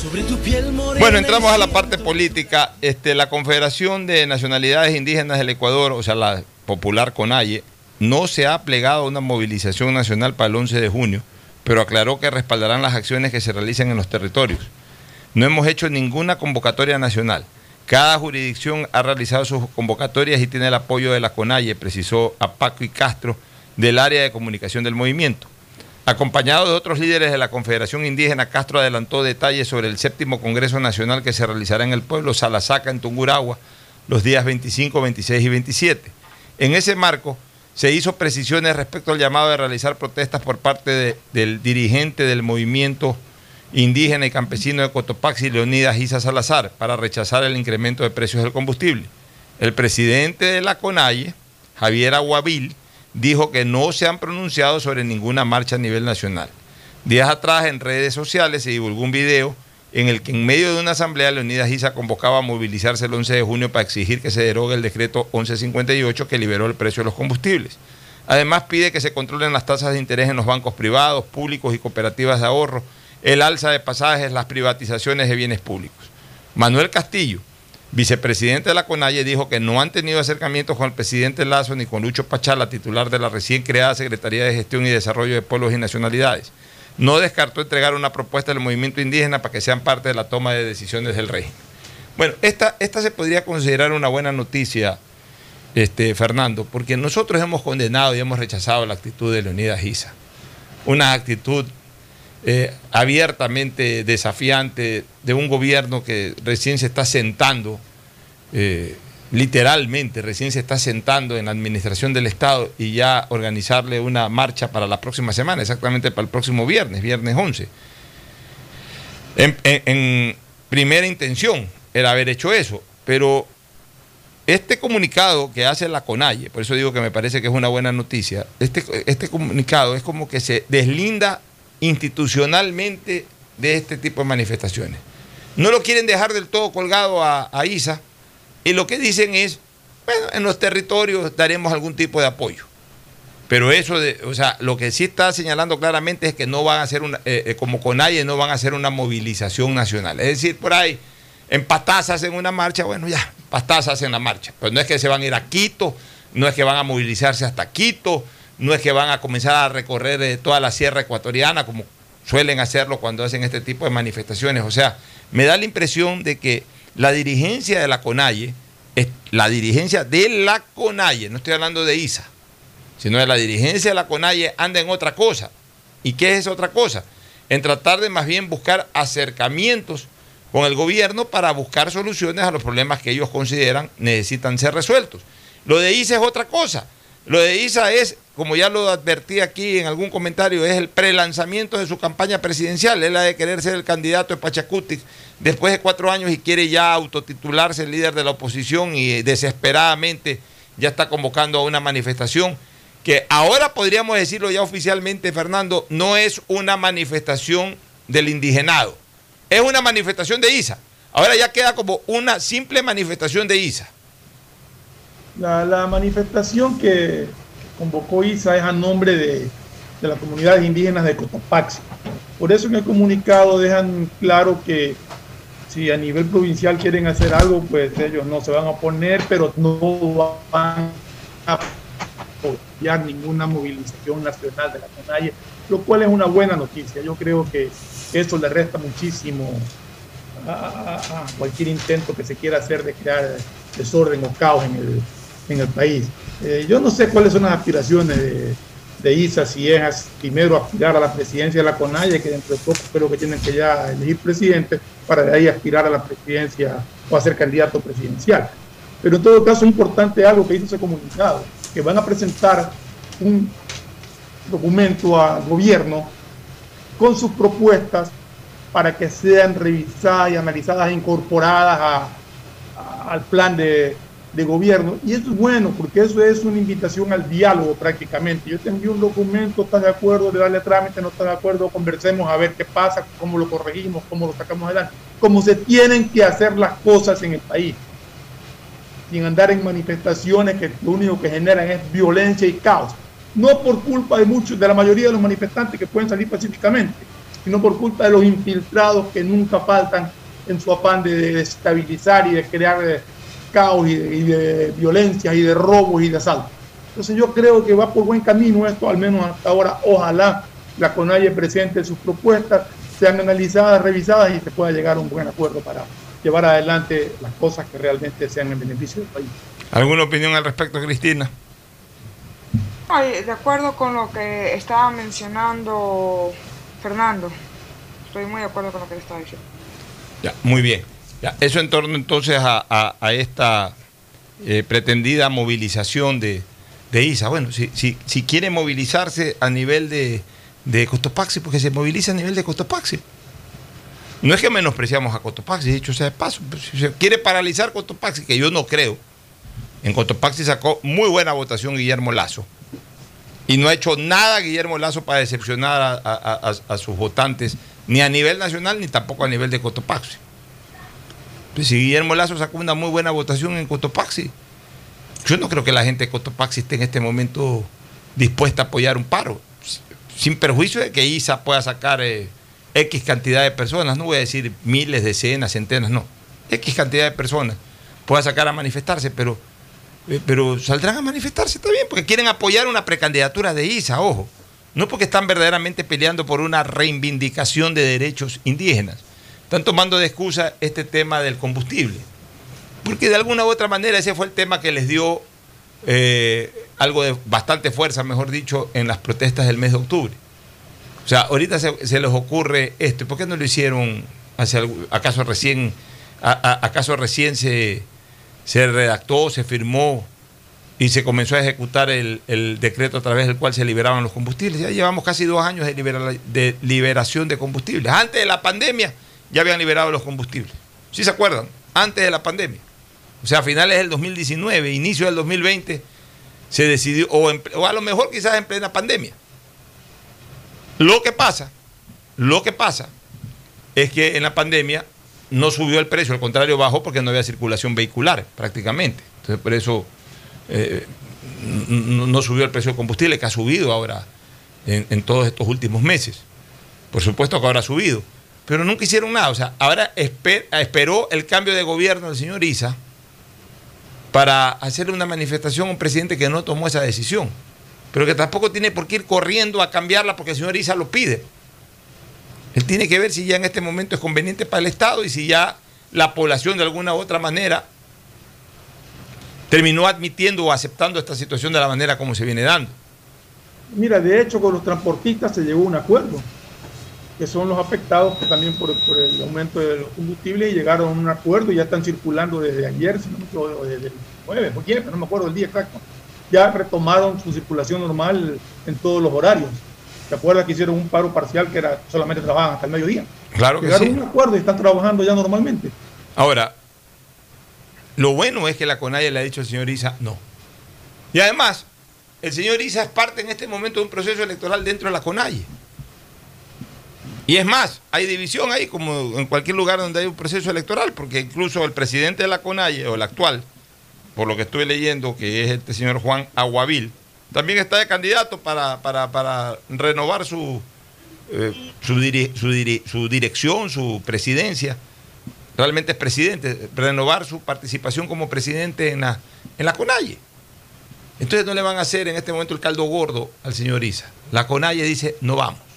S12: sobre tu piel morena.
S1: Bueno, entramos a la parte política. Este, la Confederación de Nacionalidades Indígenas del Ecuador, o sea, la popular CONAIE, no se ha plegado a una movilización nacional para el 11 de junio, pero aclaró que respaldarán las acciones que se realicen en los territorios. No hemos hecho ninguna convocatoria nacional. Cada jurisdicción ha realizado sus convocatorias y tiene el apoyo de la CONAIE, precisó a Paco y Castro del área de comunicación del movimiento. Acompañado de otros líderes de la Confederación Indígena, Castro adelantó detalles sobre el séptimo Congreso Nacional que se realizará en el pueblo Salasaca, en Tunguragua, los días 25, 26 y 27. En ese marco, se hizo precisiones respecto al llamado de realizar protestas por parte de- del dirigente del movimiento indígena y campesino de Cotopaxi, Leonidas Isa Salazar, para rechazar el incremento de precios del combustible. El presidente de la CONAIE, Javier Aguavil, dijo que no se han pronunciado sobre ninguna marcha a nivel nacional. Días atrás en redes sociales se divulgó un video en el que en medio de una asamblea Leonidas Giza convocaba a movilizarse el 11 de junio para exigir que se derogue el decreto 1158 que liberó el precio de los combustibles. Además pide que se controlen las tasas de interés en los bancos privados, públicos y cooperativas de ahorro, el alza de pasajes, las privatizaciones de bienes públicos. Manuel Castillo, vicepresidente de la CONAIE, dijo que no han tenido acercamientos con el presidente Lazo ni con Lucho Pachala, titular de la recién creada Secretaría de Gestión y Desarrollo de Pueblos y Nacionalidades. No descartó entregar una propuesta del movimiento indígena para que sean parte de la toma de decisiones del régimen. Bueno, esta, esta se podría considerar una buena noticia, este, Fernando, porque nosotros hemos condenado y hemos rechazado la actitud de Leonidas Giza. Una actitud eh, abiertamente desafiante de un gobierno que recién se está sentando, eh, literalmente recién se está sentando en la administración del Estado y ya organizarle una marcha para la próxima semana, exactamente para el próximo viernes, viernes 11. En, primera intención era haber hecho eso, pero este comunicado que hace la CONAIE, por eso digo que me parece que es una buena noticia, este, este comunicado es como que se deslinda institucionalmente de este tipo de manifestaciones. No lo quieren dejar del todo colgado a, a ISA y lo que dicen es, bueno, en los territorios daremos algún tipo de apoyo. Pero eso, de, o sea, lo que sí está señalando claramente es que no van a hacer una, eh, eh, como CONAIE, no van a hacer una movilización nacional. Es decir, por ahí, en Pastaza hacen una marcha, bueno, ya, Pastaza hacen la marcha. Pero no es que se van a ir a Quito, no es que van a movilizarse hasta Quito, no es que van a comenzar a recorrer eh, toda la sierra ecuatoriana como suelen hacerlo cuando hacen este tipo de manifestaciones. O sea, me da la impresión de que la dirigencia de la CONAIE, la dirigencia de la CONAIE, no estoy hablando de ISA, sino de la dirigencia de la CONAIE anda en otra cosa. ¿Y qué es esa otra cosa? En tratar de más bien buscar acercamientos con el gobierno para buscar soluciones a los problemas que ellos consideran necesitan ser resueltos. Lo de ISA es otra cosa. Lo de ISA es, como ya lo advertí aquí en algún comentario, es el prelanzamiento de su campaña presidencial. Es la de querer ser el candidato de Pachacuti después de cuatro años y quiere ya autotitularse el líder de la oposición y desesperadamente ya está convocando a una manifestación que ahora podríamos decirlo ya oficialmente, Fernando, no es una manifestación del indigenado, es una manifestación de ISA. Ahora ya queda como una simple manifestación de ISA.
S3: La, la manifestación que convocó ISA es a nombre de, de las comunidades indígenas de Cotopaxi. Por eso en el comunicado dejan claro que si a nivel provincial quieren hacer algo, pues ellos no se van a oponer, pero no van a apoyar ninguna movilización nacional de la CONAIE, lo cual es una buena noticia. Yo creo que eso le resta muchísimo a cualquier intento que se quiera hacer de crear desorden o caos en el, en el país. Eh, yo no sé cuáles son las aspiraciones de, de ISA, si es primero aspirar a la presidencia de la CONAIE, que dentro de poco creo que tienen que ya elegir presidente, para de ahí aspirar a la presidencia o a ser candidato presidencial. Pero en todo caso importante algo que dice ese comunicado, que van a presentar un documento al gobierno con sus propuestas para que sean revisadas y analizadas e incorporadas a- al plan de, de gobierno. Y eso es bueno, porque eso es una invitación al diálogo prácticamente. Yo te envío un documento, ¿estás de acuerdo de darle trámite? ¿No estás de acuerdo? Conversemos a ver qué pasa, cómo lo corregimos, cómo lo sacamos adelante. Cómo se tienen que hacer las cosas en el país. Sin andar en manifestaciones que lo único que generan es violencia y caos. No por culpa de muchos, de la mayoría de los manifestantes que pueden salir pacíficamente, sino por culpa de los infiltrados que nunca faltan en su afán de desestabilizar y de crear eh, caos y de, y de violencia y de robos y de asaltos. Entonces yo creo que va por buen camino esto, al menos hasta ahora. Ojalá la CONAIE presente sus propuestas, sean analizadas, revisadas y se pueda llegar a un buen acuerdo para llevar adelante las cosas que realmente sean en beneficio del país.
S1: ¿Alguna opinión al respecto, Cristina?
S5: Ay, de acuerdo con lo que estaba mencionando Fernando, estoy muy de acuerdo con lo que le estaba diciendo.
S1: Ya, muy bien. Eso en torno entonces a, esta eh, pretendida movilización de, de ISA. Bueno, si, si, quiere movilizarse a nivel de, de Cotopaxi, porque se moviliza a nivel de Cotopaxi. No es que menospreciamos a Cotopaxi, dicho sea de paso, si se quiere paralizar Cotopaxi, que yo no creo, En Cotopaxi sacó muy buena votación Guillermo Lazo. Y no ha hecho nada Guillermo Lazo para decepcionar a- a sus votantes, ni a nivel nacional, ni tampoco a nivel de Cotopaxi. Si Guillermo Lazo sacó una muy buena votación en Cotopaxi, yo no creo que la gente de Cotopaxi esté en este momento dispuesta a apoyar un paro, sin perjuicio de que ISA pueda sacar eh, X cantidad de personas, no voy a decir miles, decenas, centenas, no, X cantidad de personas pueda sacar a manifestarse, pero, eh, pero saldrán a manifestarse también, porque quieren apoyar una precandidatura de ISA, ojo, no porque están verdaderamente peleando por una reivindicación de derechos indígenas, están tomando de excusa este tema del combustible. Porque de alguna u otra manera ese fue el tema que les dio eh, algo de bastante fuerza, mejor dicho, en las protestas del mes de octubre. O sea, ahorita se, les ocurre esto. ¿y ¿Por qué no lo hicieron hace acaso recién, acaso recién se, se redactó, se firmó y se comenzó a ejecutar el, decreto a través del cual se liberaban los combustibles? Ya llevamos casi dos años de liberación de combustibles. Antes de la pandemia ya habían liberado los combustibles. ¿Sí se acuerdan? Antes de la pandemia. O sea, a finales del 2019, inicio del 2020, se decidió, o, a lo mejor quizás en plena pandemia. Lo que pasa, lo que pasa es que en la pandemia no subió el precio, al contrario bajó porque no había circulación vehicular prácticamente. Entonces por eso eh, no, subió el precio del combustible que ha subido ahora en todos estos últimos meses. Por supuesto que ahora ha subido, pero nunca hicieron nada. O sea, ahora esper- esperó el cambio de gobierno del señor Isa para hacerle una manifestación a un presidente que no tomó esa decisión, pero que tampoco tiene por qué ir corriendo a cambiarla porque el señor Isa lo pide. Él tiene que ver si ya en este momento es conveniente para el Estado y si ya la población de alguna u otra manera terminó admitiendo o aceptando esta situación de la manera como se viene dando.
S3: Mira, de hecho, con los transportistas se llegó a un acuerdo, que son los afectados pues, también por, por el aumento de los combustibles y llegaron a un acuerdo y ya están circulando desde ayer, si no me equivoco, o desde el jueves, o no me acuerdo el día exacto. Ya retomaron su circulación normal en todos los horarios. ¿Te acuerdas que hicieron un paro parcial que era solamente trabajaban hasta el mediodía?
S1: Claro que
S3: Llegaron
S1: sí.
S3: a un acuerdo y están trabajando ya normalmente.
S1: Ahora, lo bueno es que la CONAIE le ha dicho al señor Isa no. Y además, el señor Isa es parte en este momento de un proceso electoral dentro de la CONAIE. Y es más, hay división ahí como en cualquier lugar donde hay un proceso electoral, porque incluso el presidente de la CONAIE, o el actual, por lo que estoy leyendo, que es este señor Juan Aguavil, también está de candidato para, renovar su, eh, su, dirección, su presidencia. Realmente es presidente, renovar su participación como presidente en la, en la. Entonces no le van a hacer en este momento el caldo gordo al señor Isa. La CONAIE dice, no vamos.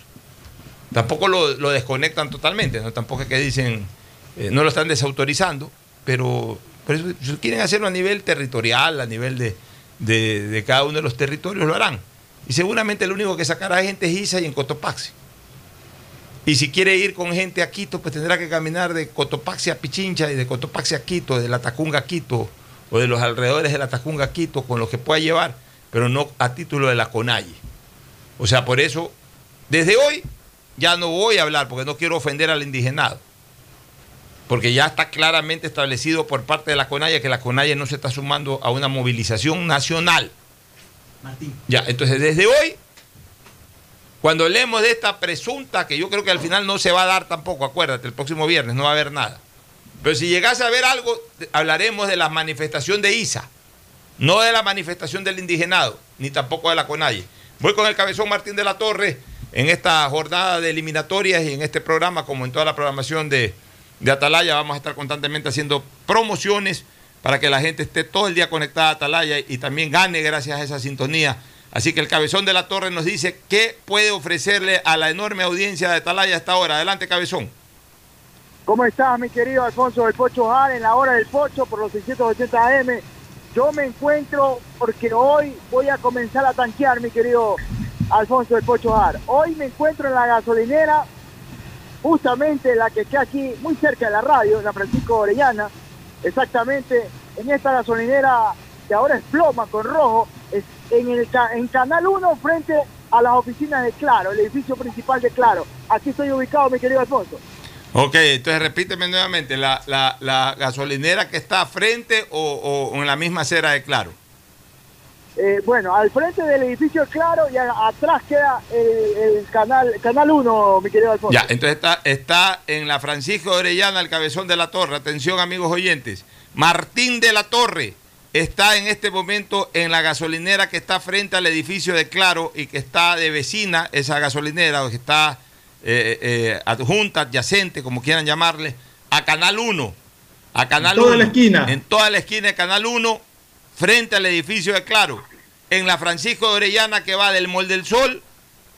S1: Tampoco lo, lo desconectan totalmente, ¿no? tampoco es que dicen, eh, no lo están desautorizando, pero, pero quieren hacerlo a nivel territorial, a nivel de, de- cada uno de los territorios, lo harán. Y seguramente lo único que sacará gente es Isa y en Cotopaxi. Y si quiere ir con gente a Quito, pues tendrá que caminar de Cotopaxi a Pichincha y de Cotopaxi a Quito, de la Tacunga a Quito, o de los alrededores de la Tacunga a Quito, con lo que pueda llevar, pero no a título de la CONAIE. O sea, por eso, desde hoy ya no voy a hablar, porque no quiero ofender al indigenado. Porque ya está claramente establecido por parte de la CONAIE que la CONAIE no se está sumando a una movilización nacional.
S13: Martín.
S1: Ya, entonces desde hoy, cuando hablemos de esta presunta, que yo creo que al final no se va a dar tampoco, acuérdate, el próximo viernes no va a haber nada. Pero si llegase a haber algo, hablaremos de la manifestación de ISA, no de la manifestación del indigenado, ni tampoco de la CONAIE. Voy con el cabezón Martín de la Torre en esta jornada de eliminatorias y en este programa, como en toda la programación de, de Atalaya, vamos a estar constantemente haciendo promociones para que la gente esté todo el día conectada a Atalaya y también gane gracias a esa sintonía. Así que el cabezón de la Torre nos dice qué puede ofrecerle a la enorme audiencia de Atalaya a esta hora. Adelante, cabezón.
S14: ¿Cómo estás, mi querido Alfonso del Pocho Jar, en la hora del Pocho por los 680 AM? Yo me encuentro porque hoy voy a comenzar a tanquear, mi querido Alfonso del Pocho Jar. Hoy me encuentro en la gasolinera, justamente la que está aquí, muy cerca de la radio, la Francisco Orellana, exactamente en esta gasolinera que ahora es ploma con rojo, en, el, en Canal 1 frente a las oficinas de Claro, el edificio principal de Claro. Aquí estoy ubicado, mi querido Alfonso.
S1: Ok, entonces repíteme nuevamente, ¿la, la, la gasolinera que está frente o, o en la misma acera de Claro?
S14: Eh, bueno, al frente del edificio Claro y a- atrás queda el, el canal canal 1, mi querido Alfonso.
S1: Ya, entonces está, está en la Francisco de Orellana, el cabezón de la torre. Atención, amigos oyentes. Martín de la Torre está en este momento en la gasolinera que está frente al edificio de Claro y que está de vecina, esa gasolinera, o que está eh, eh, adjunta, adyacente, como quieran llamarle, a Canal 1. A Canal
S3: toda
S1: 1.
S3: la esquina.
S1: En toda la esquina de Canal 1, frente al edificio de Claro. En la Francisco de Orellana que va del Mol del Sol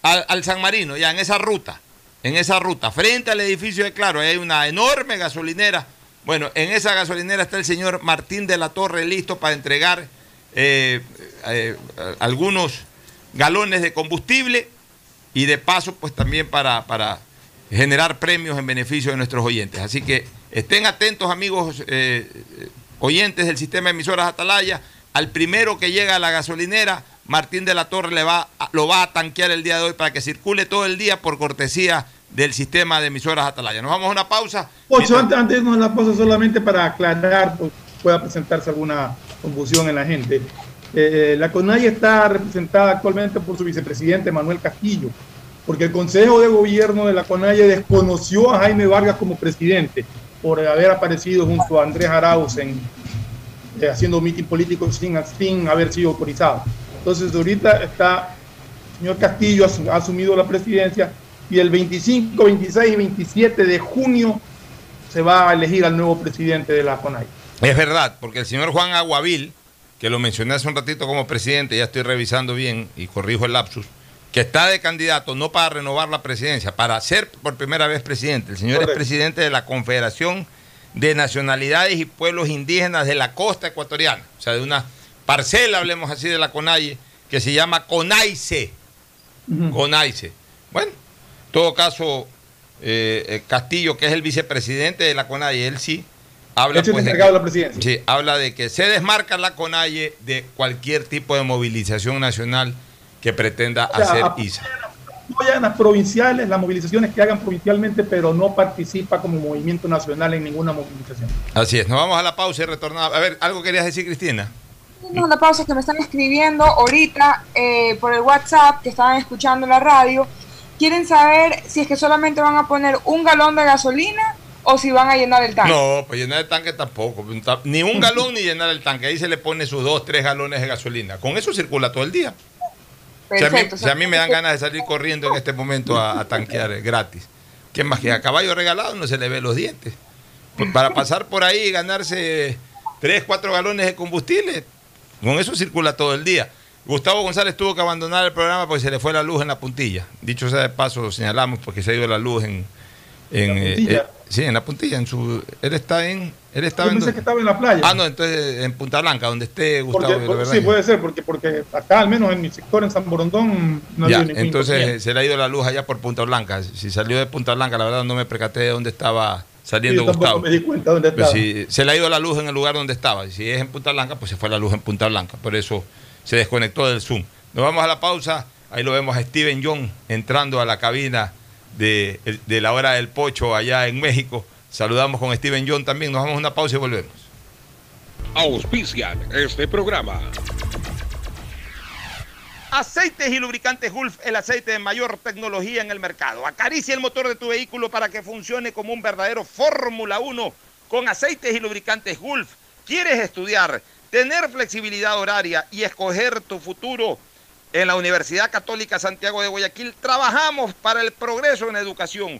S1: al, San Marino, ya en esa ruta, en esa ruta, frente al edificio de Claro, ahí hay una enorme gasolinera. Bueno, en esa gasolinera está el señor Martín de la Torre listo para entregar eh, eh, algunos galones de combustible y de paso, pues también para, para generar premios en beneficio de nuestros oyentes. Así que estén atentos, amigos eh, oyentes del sistema de emisoras Atalaya. Al primero que llega a la gasolinera, Martín de la Torre le va, lo va a tanquear el día de hoy para que circule todo el día por cortesía del sistema de emisoras Atalaya. Nos vamos a una pausa.
S3: Ocho, antes, antes de irnos a la pausa, solamente para aclarar, pues, pueda presentarse alguna confusión en la gente. Eh, la CONAI está representada actualmente por su vicepresidente Manuel Castillo, porque el Consejo de Gobierno de la CONAI desconoció a Jaime Vargas como presidente por haber aparecido junto a Andrés Arauz en, eh, haciendo mitin político sin, sin haber sido autorizado. Entonces, ahorita está el señor Castillo ha asumido la presidencia y el 25, 26 y 27 de junio se va a elegir al nuevo presidente de la CONAI.
S1: Es verdad, porque el señor Juan Aguavil, que lo mencioné hace un ratito como presidente, ya estoy revisando bien y corrijo el lapsus, que está de candidato no para renovar la presidencia, para ser por primera vez presidente. El señor
S3: Correcto.
S1: es presidente de la Confederación de Nacionalidades y Pueblos Indígenas de la costa ecuatoriana, o sea, de una parcela, hablemos así, de la CONAIE, que se llama CONAICE. CONAICE. Bueno, en todo caso, eh, eh, Castillo, que es el vicepresidente de la CONAIE, él sí habla pues, de que-
S3: la presidencia.
S1: Sí, habla de que se desmarca la CONAIE de cualquier tipo de movilización nacional que pretenda
S3: O sea,
S1: hacer
S3: a-
S1: ISA.
S3: Apoya las provinciales, las movilizaciones que hagan provincialmente, pero no participa como movimiento nacional en ninguna movilización.
S1: Así es, nos vamos a la pausa y retornamos. A ver, ¿algo querías decir, Cristina?
S5: Tenemos una pausa que me están escribiendo ahorita eh, por el WhatsApp, que estaban escuchando la radio. Quieren saber si es que solamente van a poner un galón de gasolina o si van a llenar el tanque.
S1: No, pues llenar el tanque tampoco. Ni un galón ni llenar el tanque. Ahí se le pone sus dos, tres galones de gasolina. Con eso circula todo el día. Si a, mí,
S5: Perfecto.
S1: si a mí me dan ganas de salir corriendo en este momento a, a tanquear eh, gratis. ¿Qué más que a caballo regalado no se le ve los dientes? Pues para pasar por ahí y ganarse 3, 4 galones de combustible, con eso circula todo el día. Gustavo González tuvo que abandonar el programa porque se le fue la luz en la puntilla. Dicho sea de paso, señalamos porque se ha ido la luz en... en,
S3: ¿La
S1: eh, eh, sí, en la puntilla. En su, él está en... Él
S3: Yo
S1: estaba
S3: pensé
S1: donde-
S3: que estaba en la playa.
S1: Ah, no, entonces en Punta Blanca, donde esté Gustavo.
S3: Porque-
S1: verdad
S3: sí, puede ser, porque, porque acá, al menos en mi sector, en San Borondón, no
S1: ya,
S3: ningún
S1: entonces se le ha ido la luz allá por Punta Blanca. Si salió de Punta Blanca, la verdad no me percaté de dónde estaba saliendo
S3: Sí, yo
S1: Gustavo.
S3: me di cuenta dónde
S1: Pero
S3: estaba.
S1: si se le ha ido la luz en el lugar donde estaba. Si es en Punta Blanca, pues se fue la luz en Punta Blanca. Por eso se desconectó del Zoom. Nos vamos a la pausa. Ahí lo vemos a Steven John entrando a la cabina de, de la hora del pocho allá en México. Saludamos con Steven John también. Nos vamos a una pausa y volvemos.
S13: Auspician este programa.
S8: Aceites y lubricantes Gulf, el aceite de mayor tecnología en el mercado. Acaricia el motor de tu vehículo para que funcione como un verdadero Fórmula 1 con aceites y lubricantes Gulf. ¿Quieres estudiar, tener flexibilidad horaria y escoger tu futuro? En la Universidad Católica Santiago de Guayaquil trabajamos para el progreso en educación,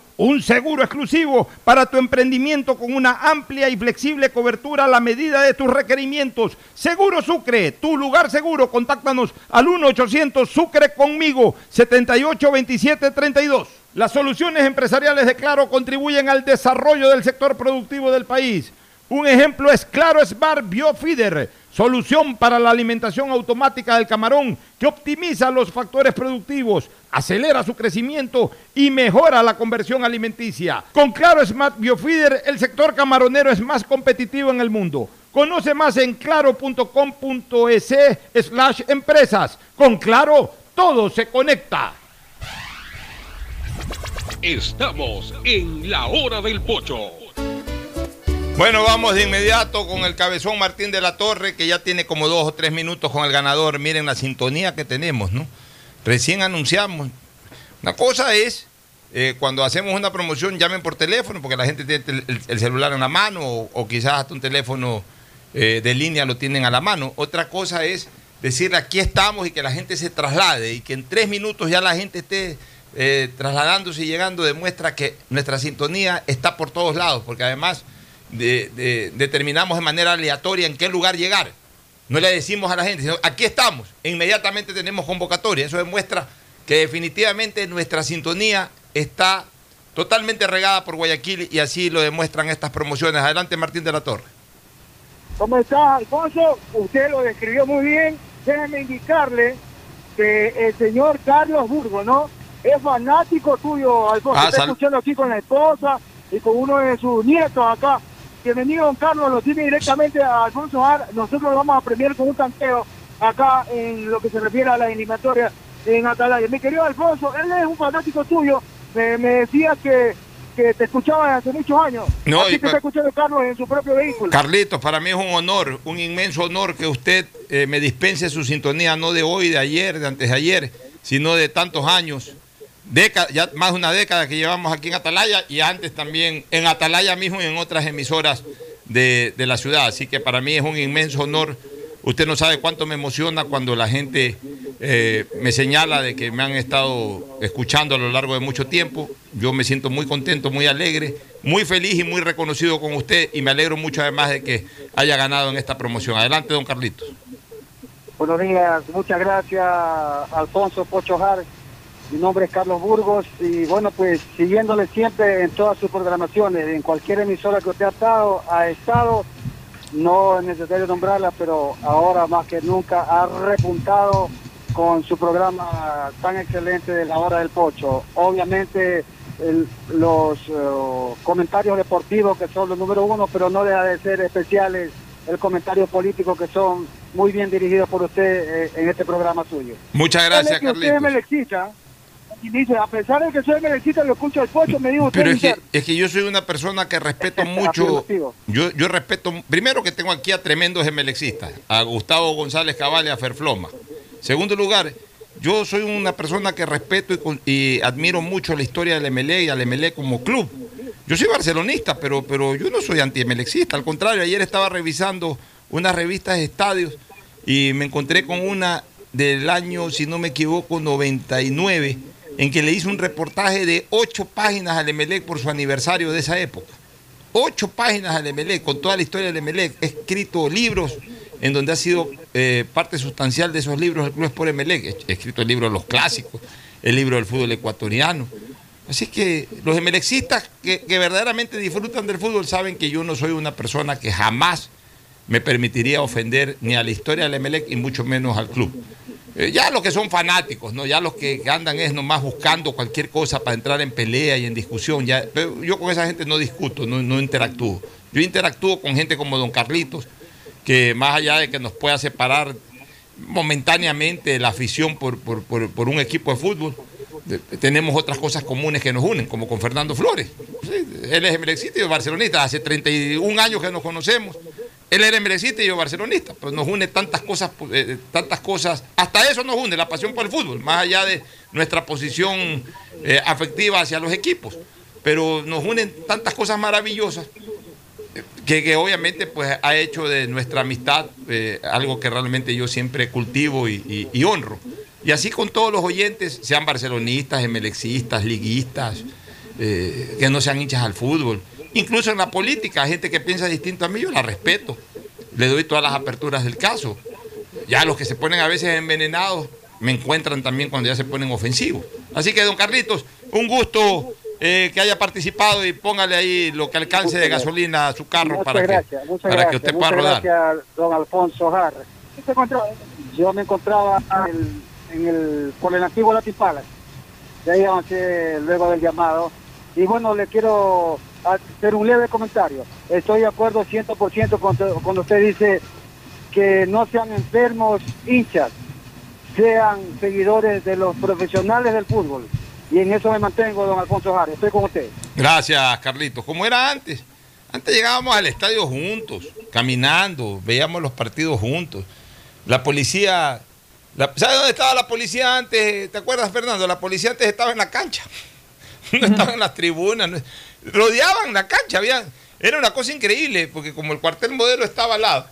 S2: un seguro exclusivo para tu emprendimiento con una amplia y flexible cobertura a la medida de tus requerimientos. Seguro Sucre, tu lugar seguro. Contáctanos al 1-800 Sucre conmigo, 782732. Las soluciones empresariales de Claro contribuyen al desarrollo del sector productivo del país. Un ejemplo es Claro Smart Biofeeder, solución para la alimentación automática del camarón que optimiza los factores productivos, acelera su crecimiento y mejora la conversión alimenticia. Con Claro Smart Biofeeder, el sector camaronero es más competitivo en el mundo. Conoce más en claro.com.es slash empresas. Con Claro, todo se conecta.
S15: Estamos en la hora del pocho.
S1: Bueno, vamos de inmediato con el cabezón Martín de la Torre, que ya tiene como dos o tres minutos con el ganador. Miren la sintonía que tenemos, ¿no? Recién anunciamos. Una cosa es, eh, cuando hacemos una promoción, llamen por teléfono, porque la gente tiene el, el celular en la mano, o, quizás hasta un teléfono eh, de línea lo tienen a la mano. Otra cosa es decirle aquí estamos y que la gente se traslade y que en tres minutos ya la gente esté eh, trasladándose y llegando, demuestra que nuestra sintonía está por todos lados, porque además de- de- determinamos de manera aleatoria en qué lugar llegar. No le decimos a la gente, sino aquí estamos, e inmediatamente tenemos convocatoria. Eso demuestra que definitivamente nuestra sintonía está totalmente regada por Guayaquil y así lo demuestran estas promociones. Adelante Martín de la Torre.
S14: ¿Cómo está, Alfonso? Usted lo describió muy bien. Déjeme indicarle que el señor Carlos Burgo, ¿no? Es fanático tuyo, Alfonso.
S1: Ah,
S14: está escuchando aquí con la esposa y con uno de sus nietos acá. Bienvenido, don Carlos. Lo tiene directamente a Alfonso Ar. Nosotros lo vamos a premiar con un tanteo acá en lo que se refiere a la eliminatoria en Atalaya. Mi querido Alfonso, él es un fanático tuyo. Me, me decía que, que te escuchaba desde hace muchos años.
S1: No,
S14: Así que está escuchando Carlos en su propio vehículo.
S1: Carlitos, para mí es un honor, un inmenso honor que usted eh, me dispense su sintonía, no de hoy, de ayer, de antes de ayer, sino de tantos años. Ya más de una década que llevamos aquí en Atalaya y antes también en Atalaya mismo y en otras emisoras de, de la ciudad. Así que para mí es un inmenso honor. Usted no sabe cuánto me emociona cuando la gente eh, me señala de que me han estado escuchando a lo largo de mucho tiempo. Yo me siento muy contento, muy alegre, muy feliz y muy reconocido con usted y me alegro mucho además de que haya ganado en esta promoción. Adelante, don Carlitos.
S14: Buenos días, muchas gracias Alfonso Pocho Jar. Mi nombre es Carlos Burgos y bueno, pues siguiéndole siempre en todas sus programaciones, en cualquier emisora que usted ha estado, ha estado, no es necesario nombrarla, pero ahora más que nunca ha repuntado con su programa tan excelente de la hora del pocho. Obviamente el- los eh, comentarios deportivos que son los número uno, pero no deja de ser especiales el comentario político que son muy bien dirigidos por usted eh, en este programa suyo.
S1: Muchas gracias,
S14: que usted es
S1: Carlitos.
S14: melexista, y dice, a pesar de que soy melexista, lo escucho al pocho, me usted
S1: Pero es que, es que yo soy una persona que respeto mucho. Yo, yo respeto, primero que tengo aquí a tremendos emelexistas, a Gustavo González Cabal y a Ferfloma. Segundo lugar, yo soy una persona que respeto y, y admiro mucho la historia del MLE y al MLE como club. Yo soy barcelonista, pero, pero yo no soy anti-emelexista. Al contrario, ayer estaba revisando unas revistas de estadios y me encontré con una del año, si no me equivoco, 99, en que le hice un reportaje de ocho páginas al Emelec por su aniversario de esa época. Ocho páginas al Emelec, con toda la historia del Emelec. He escrito libros en donde ha sido eh, parte sustancial de esos libros el Club Sport Emelec. He- escrito el libro de los clásicos, el libro del fútbol ecuatoriano. Así que los emelexistas que, que verdaderamente disfrutan del fútbol saben que yo no soy una persona que jamás me permitiría ofender ni a la historia del Emelec y mucho menos al club. Eh, ya los que son fanáticos, ¿no? Ya los que andan es nomás buscando cualquier cosa para entrar en pelea y en discusión. Ya, pero yo con esa gente no discuto, no, no interactúo. Yo interactúo con gente como don Carlitos, que más allá de que nos pueda separar momentáneamente la afición por, por- por- por un equipo de fútbol, tenemos otras cosas comunes que nos unen, como con Fernando Flores. Él es emelexista y barcelonista, hace 31 años que nos conocemos. Él era emelexista y yo barcelonista, pero nos une tantas cosas, eh, tantas cosas, hasta eso nos une, la pasión por el fútbol, más allá de nuestra posición eh, afectiva hacia los equipos. Pero nos unen tantas cosas maravillosas que, que obviamente pues ha hecho de nuestra amistad eh, algo que realmente yo siempre cultivo y, y- honro. Y así con todos los oyentes, sean barcelonistas, emelexistas, liguistas, que no sean hinchas al fútbol. Incluso en la política, gente que piensa distinto a mí, yo la respeto. Le doy todas las aperturas del caso. Ya los que se ponen a veces envenenados me encuentran también cuando ya se ponen ofensivos. Así que, don Carlitos, un gusto eh, que haya participado y póngale ahí lo que alcance de gasolina a su carro
S14: Muchas
S1: para,
S14: gracias,
S1: que, para
S14: gracias.
S1: que usted pueda
S14: muchas
S1: rodar.
S14: gracias, don Alfonso Jarre. ¿Qué se encontró? Yo me encontraba en el, en el- por el antiguo Latin Palace. De ahí avancé luego del llamado. Y bueno, le quiero hacer un leve comentario. Estoy de acuerdo 100% cuando, cuando usted dice que no sean enfermos hinchas, sean seguidores de los profesionales del fútbol. Y en eso me mantengo, don Alfonso Jarre. Estoy con usted.
S1: Gracias, Carlitos. Como era antes. Antes llegábamos al estadio juntos, caminando, veíamos los partidos juntos. La policía. la- ¿Sabes dónde estaba la policía antes? ¿Te acuerdas, Fernando? La policía antes estaba en la cancha. No estaba en las tribunas. Rodeaban la cancha. Había, era una cosa increíble, porque como el cuartel modelo estaba al lado,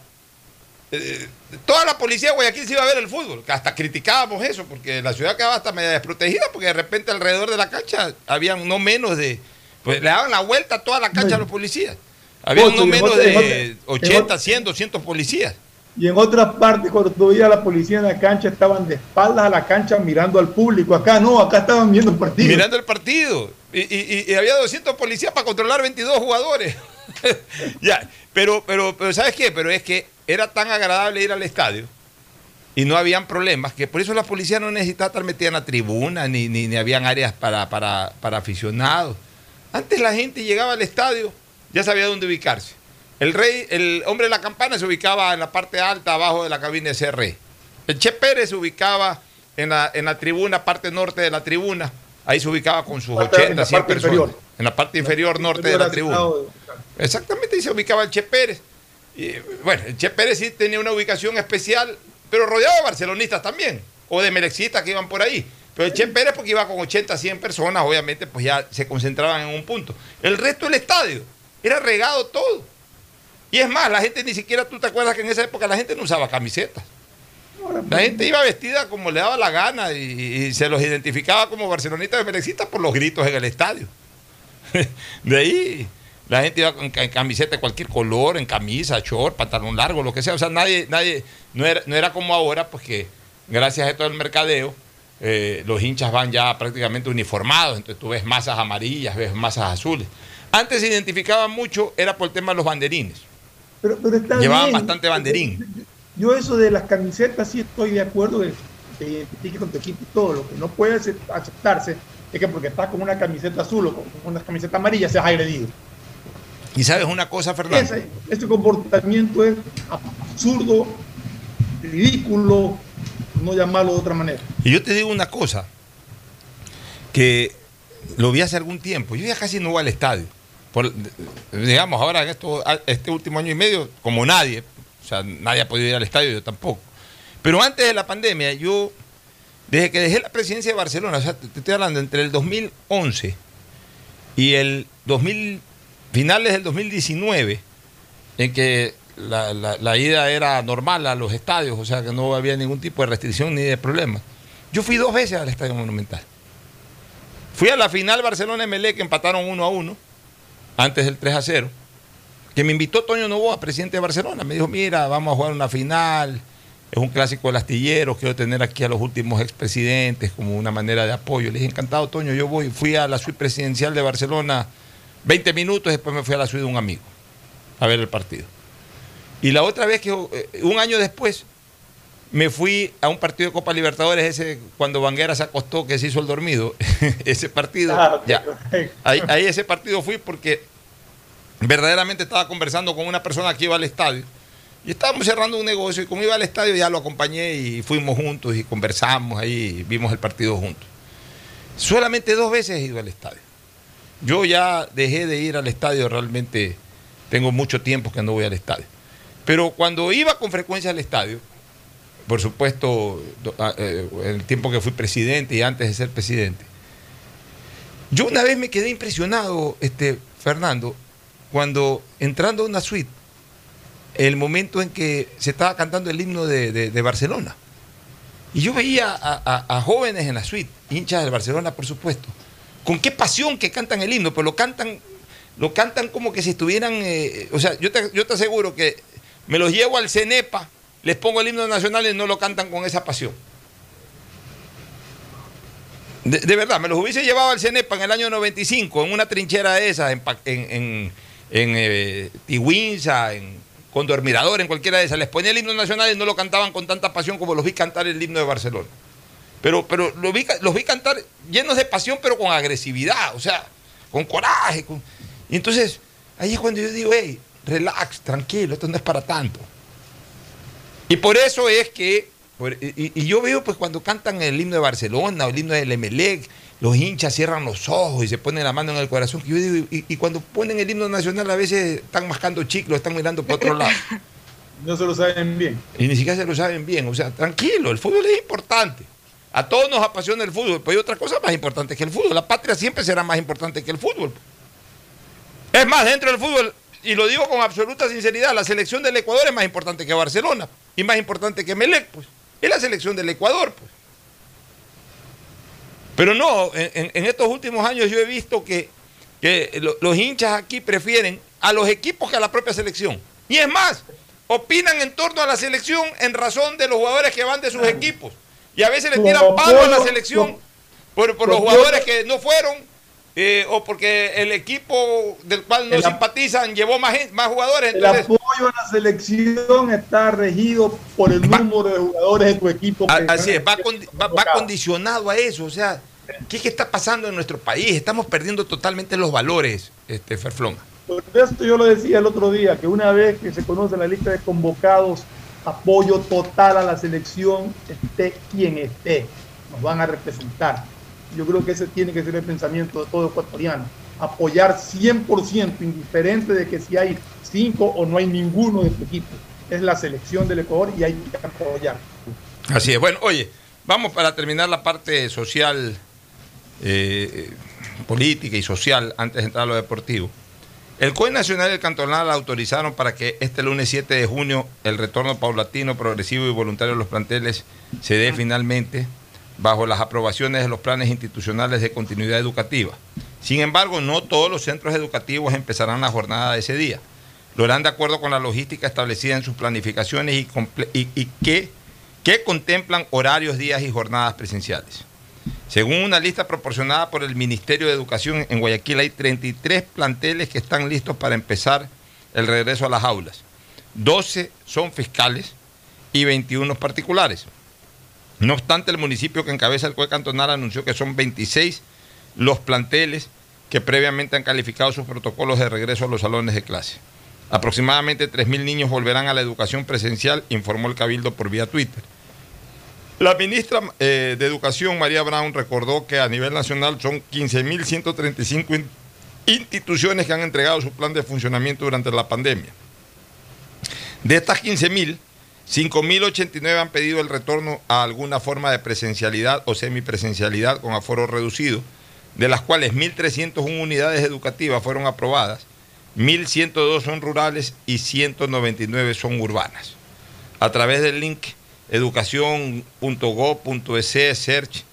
S1: eh, toda la policía de Guayaquil se iba a ver el fútbol. que Hasta criticábamos eso, porque la ciudad quedaba hasta media desprotegida, porque de repente alrededor de la cancha habían no menos de. Pues le daban la vuelta a toda la cancha a los policías. Había
S3: Otro,
S1: no menos de
S3: otra-
S1: 80, 100, 200 policías.
S3: Y en otras partes, cuando tú veías la policía en la cancha, estaban de espaldas a la cancha mirando al público. Acá no, acá estaban viendo el partido.
S1: Mirando el partido. Y había 200 policías para controlar 22 jugadores. ya, pero, pero, pero ¿sabes qué? Pero es que era tan agradable ir al estadio y no habían problemas, que por eso la policía no necesitaba estar metida en la tribuna, ni, ni, ni habían áreas para, para, para aficionados. Antes la gente llegaba al estadio, ya sabía dónde ubicarse. El rey, el hombre de la campana se ubicaba en la parte alta, abajo de la cabina de CR. El Che Pérez se ubicaba en la, en la tribuna, parte norte de la tribuna. Ahí se ubicaba con sus
S3: Parte- en
S1: 80,
S3: la
S1: 100
S3: parte
S1: personas.
S3: inferior.
S1: En la parte inferior norte de la tribuna. Exactamente, ahí se ubicaba el Che Pérez. Y, bueno, el Che Pérez sí tenía una ubicación especial, pero rodeado de barcelonistas también, o de melexistas que iban por ahí. Pero el Che Pérez, porque iba con 80, 100 personas, obviamente, pues ya se concentraban en un punto. El resto del estadio era regado todo. Y es más, la gente ni siquiera, tú te acuerdas que en esa época la gente no usaba camisetas. La gente iba vestida como le daba la gana y, y se los identificaba como barcelonistas de melexistas por los gritos en el estadio. De ahí la gente iba con camiseta de cualquier color, en camisa, short, pantalón largo, lo que sea. O sea, nadie, nadie, no era, no era como ahora, pues que gracias a todo el mercadeo, eh, los hinchas van ya prácticamente uniformados. Entonces tú ves masas amarillas, ves masas azules. Antes se identificaban mucho, era por el tema de los banderines.
S3: Pero, pero está
S1: Llevaban
S3: bien.
S1: bastante banderín.
S3: Yo eso de las camisetas sí estoy de acuerdo que identifique con tu equipo y todo. Lo que no puede ace- aceptarse es que porque estás con una camiseta azul o con una camiseta amarilla seas agredido.
S1: Y sabes una cosa, Fernando.
S3: Ese, ese comportamiento es absurdo, ridículo, no llamarlo de otra manera.
S1: Y yo te digo una cosa, que lo vi hace algún tiempo. Yo ya casi no voy al estadio. Digamos, ahora en esto, este último año y medio, como nadie, o sea, nadie ha podido ir al estadio, yo tampoco. Pero antes de la pandemia, yo, desde que dejé la presidencia de Barcelona, o sea, te, estoy hablando entre el 2011 y el 2000, finales del 2019, en que la, la- ida era normal a los estadios, o sea que no había ningún tipo de restricción ni de problema. Yo fui dos veces al Estadio Monumental. Fui a la final Barcelona-MLE que empataron 1 a 1, antes del 3 a 0, que me invitó Toño Novoa, presidente de Barcelona. Me dijo, mira, vamos a jugar una final, es un clásico del astillero, quiero tener aquí a los últimos expresidentes como una manera de apoyo. Le dije, encantado, Toño, yo voy. Fui a la suite presidencial de Barcelona 20 minutos, después me fui a la suite de un amigo a ver el partido. Y la otra vez que, eh, un año después, me fui a un partido de Copa Libertadores, ese cuando Banguera se acostó, que se hizo el dormido. ese partido,
S3: Ah,
S1: ya. ahí ese partido fui porque verdaderamente estaba conversando con una persona que iba al estadio. Y estábamos cerrando un negocio y como iba al estadio ya lo acompañé y fuimos juntos y conversamos ahí vimos el partido juntos. Solamente dos veces he ido al estadio. Yo ya dejé de ir al estadio, realmente tengo mucho tiempo que no voy al estadio. Pero cuando iba con frecuencia al estadio, por supuesto, ah, eh, en el tiempo que fui presidente y antes de ser presidente, yo una vez me quedé impresionado, este, Fernando, cuando entrando a una suite, el momento en que se estaba cantando el himno de, de- Barcelona. Y yo veía a, jóvenes en la suite, hinchas del Barcelona, por supuesto, con qué pasión que cantan el himno, pero lo cantan, lo cantan como que si estuvieran, eh, o sea, yo te, yo te aseguro que me los llevo al CENEPA, les pongo el himno nacional y no lo cantan con esa pasión. De, verdad, me los hubiese llevado al CENEPA en el año 95, en una trinchera de esas, en, en, eh, en Condor Mirador, en cualquiera de esas. Les ponía el himno nacional y no lo cantaban con tanta pasión como los vi cantar el himno de Barcelona. Pero, pero los vi cantar llenos de pasión, pero con agresividad, o sea, con coraje. Y entonces, ahí es cuando yo digo, hey, relax, tranquilo, esto no es para tanto. Y por eso es que, y yo veo pues cuando cantan el himno de Barcelona o el himno del Emelec, los hinchas cierran los ojos y se ponen la mano en el corazón. que yo digo, y, y cuando ponen el himno nacional a veces están mascando chiclos, están mirando por otro lado.
S3: No se lo saben bien.
S1: Y ni siquiera se lo saben bien. O sea, tranquilo, el fútbol es importante. A todos nos apasiona el fútbol, pero hay otra cosa más importante que el fútbol. La patria siempre será más importante que el fútbol. Es más, dentro del fútbol, y lo digo con absoluta sinceridad, la selección del Ecuador es más importante que Barcelona y más importante que Melec, pues. Es la selección del Ecuador, pues. Pero no, en, estos últimos años yo he visto que, que lo- los hinchas aquí prefieren a los equipos que a la propia selección. Y es más, opinan en torno a la selección en razón de los jugadores que van de sus equipos. Y a veces le tiran palo a la selección por, los jugadores que no fueron eh, o porque el equipo del cual no
S3: El
S1: simpatizan llevó más, más jugadores.
S3: El apoyo a la selección está regido por el número de jugadores de tu equipo.
S1: A- Así es,
S3: van-
S1: va, condi- va- va condicionado a eso. O sea, ¿qué, es que está pasando en nuestro país? Estamos perdiendo totalmente los valores, este Ferfloma.
S3: Por esto yo lo decía el otro día, que una vez que se conoce la lista de convocados, apoyo total a la selección, esté quien esté, nos van a representar. Yo creo que ese tiene que ser el pensamiento de todo ecuatoriano. Apoyar 100%, indiferente de que si hay cinco o no hay ninguno de tu equipo. Es la selección del Ecuador y hay que apoyar.
S1: Así es. Bueno, oye, vamos para terminar la parte social, eh, política y social antes de entrar a lo deportivo. El COE Nacional y el Cantonal autorizaron para que este lunes 7 de junio el retorno paulatino, progresivo y voluntario de los planteles se dé finalmente bajo las aprobaciones de los planes institucionales de continuidad educativa. Sin embargo, no todos los centros educativos empezarán la jornada de ese día. Lo harán de acuerdo con la logística establecida en sus planificaciones y, y que, que contemplan horarios, días y jornadas presenciales. Según una lista proporcionada por el Ministerio de Educación, en Guayaquil hay 33 planteles que están listos para empezar el regreso a las aulas. 12 son fiscales y 21 particulares. No obstante, el municipio que encabeza el COE cantonal anunció que son 26 los planteles que previamente han calificado sus protocolos de regreso a los salones de clase. Aproximadamente 3.000 niños volverán a la educación presencial, informó el Cabildo por vía Twitter. La ministra eh, de Educación, María Brown, recordó que a nivel nacional son 15.135 in- instituciones que han entregado su plan de funcionamiento durante la pandemia. De estas 15.000, 5.089 han pedido el retorno a alguna forma de presencialidad o semipresencialidad con aforo reducido, de las cuales 1.301 unidades educativas fueron aprobadas, 1.102 son rurales y 199 son urbanas. A través del link educación.go.es search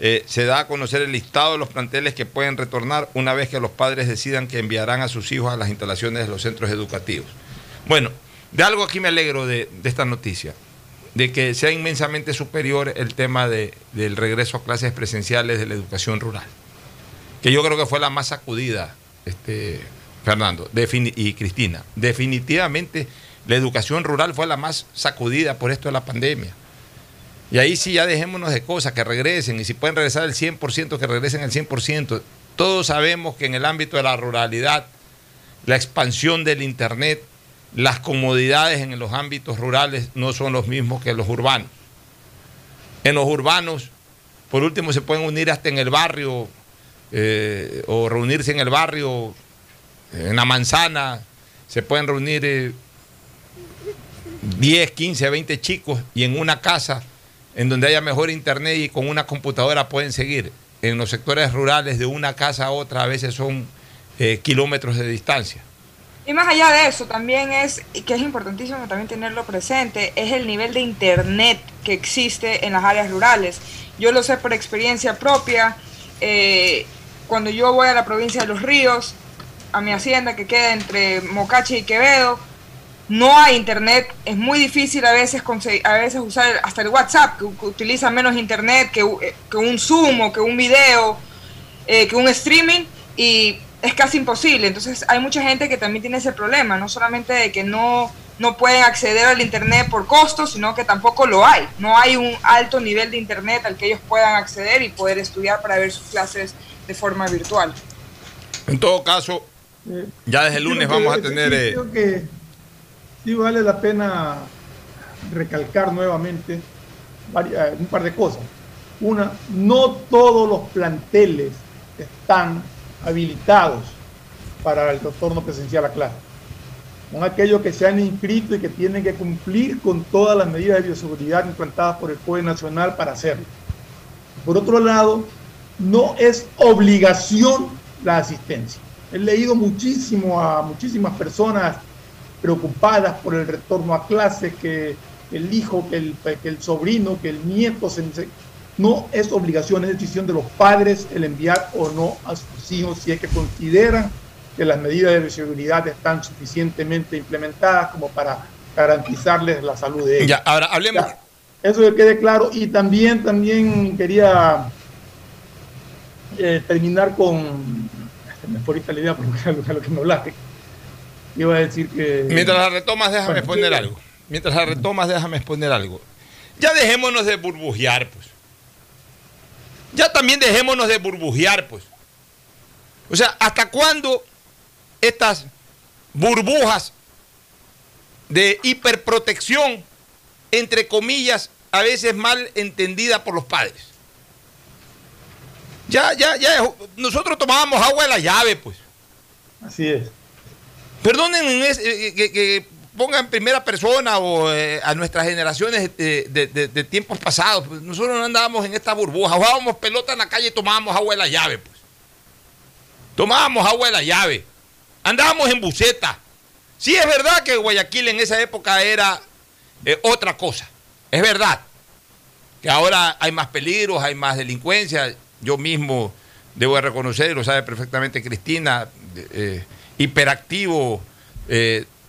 S1: eh, se da a conocer el listado de los planteles que pueden retornar una vez que los padres decidan que enviarán a sus hijos a las instalaciones de los centros educativos. Bueno, de algo aquí me alegro de, esta noticia, de que sea inmensamente superior el tema de- del regreso a clases presenciales de la educación rural, que yo creo que fue la más sacudida, este, Fernando y Cristina. Definitivamente la educación rural fue la más sacudida por esto de la pandemia. Y ahí sí ya dejémonos de cosas, que regresen, y si pueden regresar el 100%, que regresen el 100%. Todos sabemos que en el ámbito de la ruralidad, la expansión del Internet, las comodidades en los ámbitos rurales no son los mismos que los urbanos. En los urbanos, por último, se pueden unir hasta en el barrio, eh, o reunirse en el barrio, en la manzana, se pueden reunir eh, 10, 15, 20 chicos y en una casa en donde haya mejor internet y con una computadora pueden seguir. En los sectores rurales de una casa a otra a veces son eh, kilómetros de distancia.
S5: Y más allá de eso, también es, que es importantísimo también tenerlo presente, es el nivel de internet que existe en las áreas rurales. Yo lo sé por experiencia propia. eh, cuando yo voy a la provincia de Los Ríos, a mi hacienda que queda entre Mocache y Quevedo, no hay internet, es muy difícil a veces a veces usar hasta el WhatsApp, que, utiliza menos internet que, eh, que un Zoom o que un video, eh, que un streaming, y es casi imposible. Entonces hay mucha gente que también tiene ese problema, no solamente de que no, no pueden acceder al internet por costo, sino que tampoco lo hay. No hay un alto nivel de internet al que ellos puedan acceder y poder estudiar para ver sus clases de forma virtual.
S1: En todo caso, ya desde el
S3: Creo
S1: lunes
S3: que-
S1: vamos a tener... eh,
S3: Creo que sí vale la pena recalcar nuevamente varia- un par de cosas. Una, no todos los planteles están habilitados para el retorno presencial a clase. Son aquellos que se han inscrito y que tienen que cumplir con todas las medidas de bioseguridad implantadas por el COE Nacional para hacerlo. Por otro lado, no es obligación la asistencia. He leído muchísimo a muchísimas personas preocupadas por el retorno a clases, que el hijo, que el, sobrino, que el nieto. se- no es obligación, es decisión de los padres el enviar o no a sus hijos si es que consideran que las medidas de bioseguridad están suficientemente implementadas como para garantizarles la salud de ellos.
S1: Ya, ahora hablemos.
S3: Ya, eso que quede claro. Y también, también quería eh, terminar con. Me fue ahorita la idea porque a lo, a lo que me hablaste. Iba a decir que.
S1: Mientras la retomas, déjame
S3: Bueno,
S1: exponer
S3: sí.
S1: algo. Mientras la retomas, déjame exponer algo. Ya dejémonos de burbujear, pues. Ya también dejémonos de burbujear, pues. O sea, ¿hasta cuándo estas burbujas de hiperprotección, entre comillas, a veces mal entendida por los padres? Ya, ya, ya, nosotros tomábamos agua de la llave, pues.
S3: Así es.
S1: Perdonen eh, que, que pongan en primera persona o eh, a nuestras generaciones de, tiempos pasados. pues, nosotros no andábamos en esta burbuja, jugábamos pelota en la calle y tomábamos agua de la llave. Pues. Tomábamos agua de la llave. Andábamos en buceta. Sí, es verdad que Guayaquil en esa época era eh, otra cosa. Es verdad. Que ahora hay más peligros, hay más delincuencia. Yo mismo debo de reconocer, lo sabe perfectamente Cristina, eh, hiperactivo,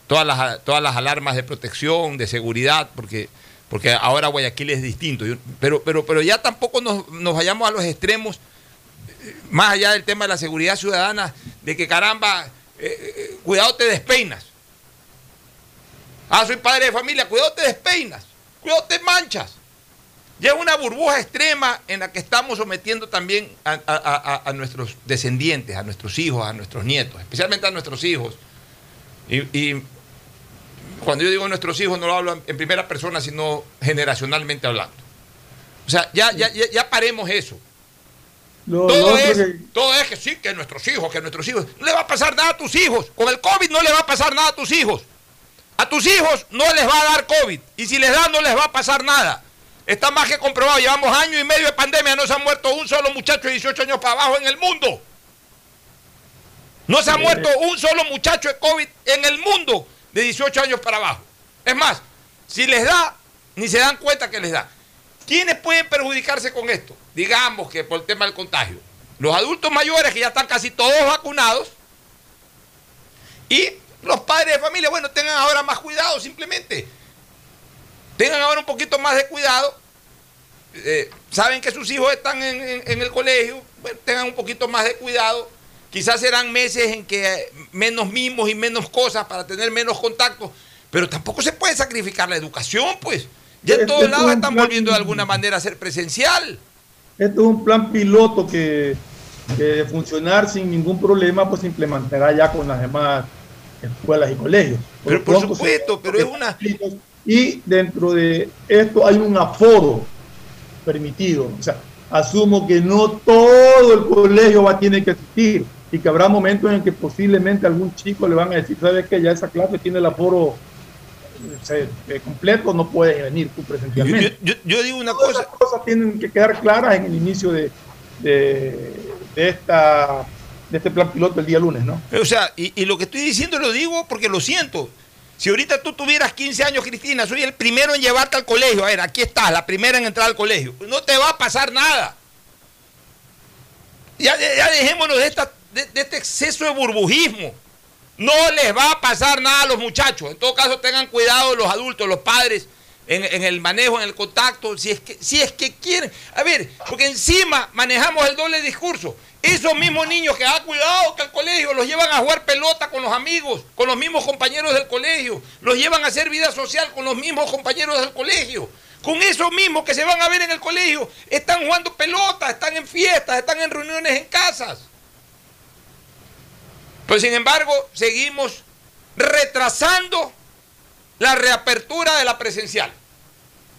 S1: todas, las, todas las alarmas de protección, de seguridad, porque, porque ahora Guayaquil es distinto. Pero, pero, pero ya tampoco nos, nos vayamos a los extremos, eh, más allá del tema de la seguridad ciudadana, de que caramba, eh, eh, cuidado te despeinas. Ah, soy padre de familia, cuidado te despeinas, cuidado te manchas. Ya es una burbuja extrema en la que estamos sometiendo también a, nuestros descendientes, a nuestros hijos, a nuestros nietos, especialmente a nuestros hijos. Y cuando yo digo nuestros hijos no lo hablo en- primera persona, sino generacionalmente hablando. O sea, ya, ya, ya, ya paremos eso. Todo, es,
S3: que-
S1: todo es que sí, que nuestros hijos, que nuestros hijos. No le va a pasar nada a tus hijos. Con el COVID no le va a pasar nada a tus hijos. A tus hijos no les va a dar COVID. Y si les da, no les va a pasar nada. Está más que comprobado. Llevamos año y medio de pandemia. No se ha muerto un solo muchacho de 18 años para abajo en el mundo. No se ha muerto un solo muchacho de COVID en el mundo de 18 años para abajo. Es más, si les da, ni se dan cuenta que les da. ¿Quiénes pueden perjudicarse con esto? Digamos que por el tema del contagio. Los adultos mayores que ya están casi todos vacunados y los padres de familia, bueno, tengan ahora más cuidado simplemente. Tengan ahora un poquito más de cuidado. Eh, saben que sus hijos están en, el colegio, tengan un poquito más de cuidado. Quizás serán meses en que eh, menos mimos y menos cosas para tener menos contacto, pero tampoco se puede sacrificar la educación, pues. Ya en
S3: Este
S1: todos lados están
S3: plan-
S1: volviendo de alguna manera a ser presencial.
S3: Esto es un plan piloto que, que de funcionar sin ningún problema, pues se implementará ya con las demás escuelas y colegios.
S1: Pero por
S3: se-
S1: supuesto, pero es una...
S3: Y dentro de esto hay un aforo permitido. O sea, asumo que no todo el colegio va a tener que asistir y que habrá momentos en que posiblemente a algún chico le van a decir, ¿sabes que Ya esa clase tiene el aforo eh, eh, completo, no puedes venir tú presencialmente.
S1: Yo, yo digo una
S3: cosa. Las cosas tienen que quedar claras en el inicio de, de, de esta de este plan piloto el día lunes, ¿no?
S1: O sea, y, y lo que estoy diciendo lo digo porque lo siento. Si ahorita tú tuvieras 15 años, Cristina, soy el primero en llevarte al colegio. A ver, aquí estás, la primera en entrar al colegio. No te va a pasar nada. Ya, ya dejémonos de, esta, de, este exceso de burbujismo. No les va a pasar nada a los muchachos. En todo caso, tengan cuidado los adultos, los padres, en, el manejo, en el contacto, si es, que, si es que quieren. A ver, porque encima manejamos el doble discurso. Esos mismos niños que han cuidado que al colegio los llevan a jugar pelota con los amigos, con los mismos compañeros del colegio, los llevan a hacer vida social con los mismos compañeros del colegio. Con esos mismos que se van a ver en el colegio, están jugando pelota, están en fiestas, están en reuniones en casas. Pues sin embargo, seguimos retrasando la reapertura de la presencial.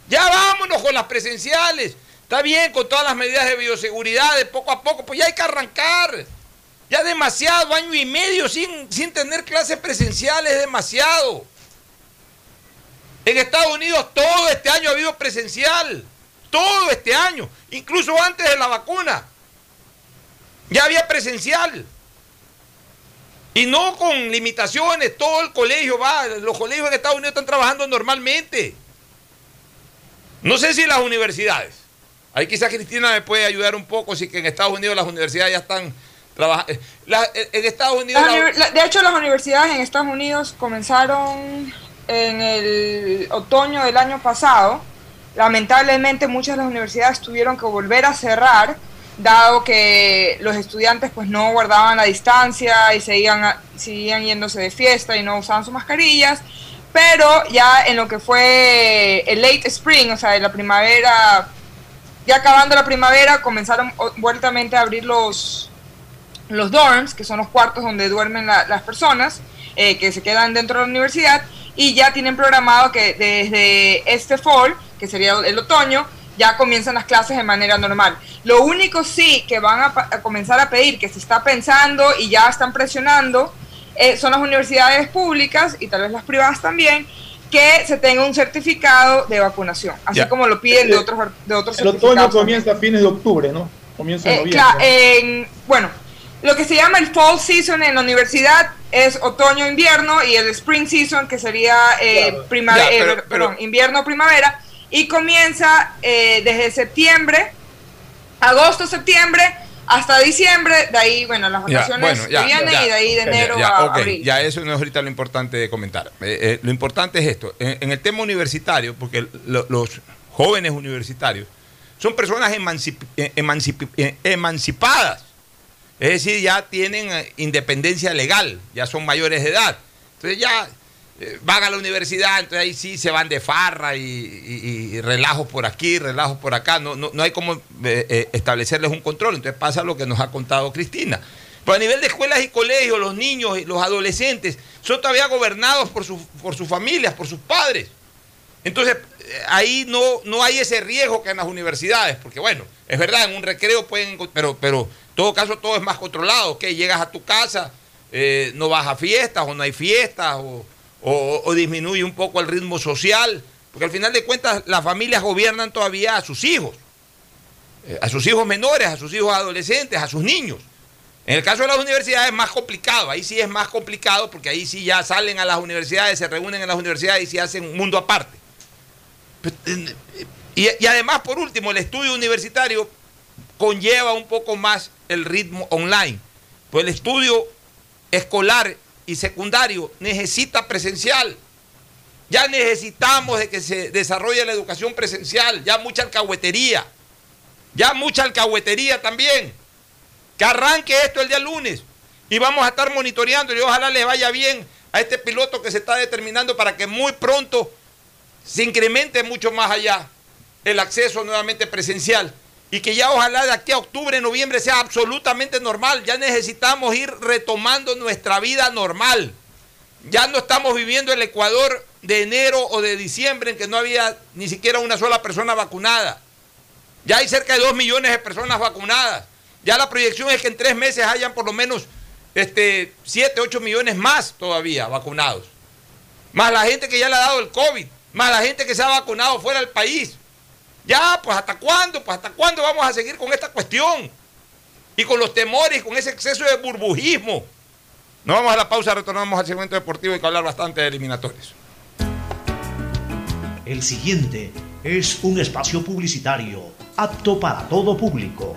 S1: Ya vámonos con las presenciales. Está bien con todas las medidas de bioseguridad, de poco a poco, pues ya hay que arrancar. Ya demasiado, año y medio sin, sin tener clases presenciales, demasiado. En Estados Unidos todo este año ha habido presencial. Todo este año. Incluso antes de la vacuna. Ya había presencial. Y no con limitaciones. Todo el colegio va. Los colegios en Estados Unidos están trabajando normalmente. No sé si las universidades. Ahí quizás Cristina me puede ayudar un poco, si que en Estados Unidos las universidades ya están trabajando. En Estados Unidos...
S5: La, de hecho, las universidades en Estados Unidos comenzaron en el otoño del año pasado. Lamentablemente muchas de las universidades tuvieron que volver a cerrar, dado que los estudiantes pues no guardaban la distancia y seguían, seguían yéndose de fiesta y no usaban sus mascarillas. Pero ya en lo que fue el late spring, o sea, de la primavera ya acabando la primavera, comenzaron vueltamente a abrir los, los dorms, que son los cuartos donde duermen la, las personas eh, que se quedan dentro de la universidad, y ya tienen programado que desde este fall, que sería el otoño, ya comienzan las clases de manera normal. Lo único sí que van a, a comenzar a pedir, que se está pensando y ya están presionando, eh, son las universidades públicas y tal vez las privadas también, que se tenga un certificado de vacunación, así
S3: Ya.
S5: como lo piden de otros, de otros
S3: El otoño comienza a fines de octubre, ¿no? Comienza en
S5: Eh,
S3: noviembre.
S5: cla- en- bueno, lo que se llama el fall season en la universidad es otoño-invierno y el spring season que sería eh,
S1: Claro.
S5: prima-
S1: Ya,
S5: eh,
S1: pero-
S5: perdón,
S1: pero-
S5: invierno-primavera y comienza eh, desde septiembre, agosto-septiembre hasta diciembre, de ahí, bueno, las
S1: Ya,
S5: vacaciones
S1: bueno, ya,
S5: que vienen
S1: ya,
S5: y de ahí de enero a
S1: ok,
S5: abril.
S1: Ya eso no es ahorita lo importante de comentar. Eh, eh, lo importante es esto. En, en el tema universitario, porque lo- los jóvenes universitarios son personas emancip- eh, emancip- emancipadas. Es decir, ya tienen independencia legal, ya son mayores de edad. Entonces ya van a la universidad, entonces ahí sí se van de farra y, y- relajos por aquí, relajos por acá. No, no, no hay como eh, eh, establecerles un control. Entonces pasa lo que nos ha contado Cristina. Pero a nivel de escuelas y colegios, los niños y los adolescentes son todavía gobernados por, sus por sus familias, por sus padres. Entonces, eh, ahí no, no hay ese riesgo que en las universidades, porque bueno, es verdad, en un recreo pueden, pero, pero en todo caso todo es más controlado, que llegas a tu casa, eh, no vas a fiestas o no hay fiestas, o, o- disminuye un poco el ritmo social, porque al final de cuentas las familias gobiernan todavía a sus hijos, eh, a sus hijos menores, a sus hijos adolescentes, a sus niños. En el caso de las universidades es más complicado, ahí sí es más complicado porque ahí sí ya salen a las universidades, se reúnen en las universidades y se hacen un mundo aparte. Pues, Y, y además, por último, el estudio universitario conlleva un poco más el ritmo online. Pues el estudio escolar y secundario necesita presencial. Ya necesitamos de que se desarrolle la educación presencial, ya mucha alcahuetería, ya mucha alcahuetería también. Que arranque esto el día lunes y vamos a estar monitoreando y ojalá le vaya bien a este piloto que se está determinando para que muy pronto se incremente mucho más allá el acceso nuevamente presencial y que ya ojalá de aquí a octubre, noviembre sea absolutamente normal. Ya necesitamos ir retomando nuestra vida normal. Ya no estamos viviendo el Ecuador de enero o de diciembre en que no había ni siquiera una sola persona vacunada. Ya hay cerca de dos millones de personas vacunadas. Ya la proyección es que en tres meses hayan por lo menos este, 7, 8 millones más todavía vacunados. Más la gente que ya le ha dado el COVID. Más la gente que se ha vacunado fuera del país. Ya, pues hasta cuándo, pues hasta cuándo vamos a seguir con esta cuestión.
S16: y con los temores y con ese exceso de burbujismo. Nos vamos a la pausa, retornamos al segmento deportivo y que hablar bastante de eliminatorios.
S6: El siguiente es un espacio publicitario apto para todo público.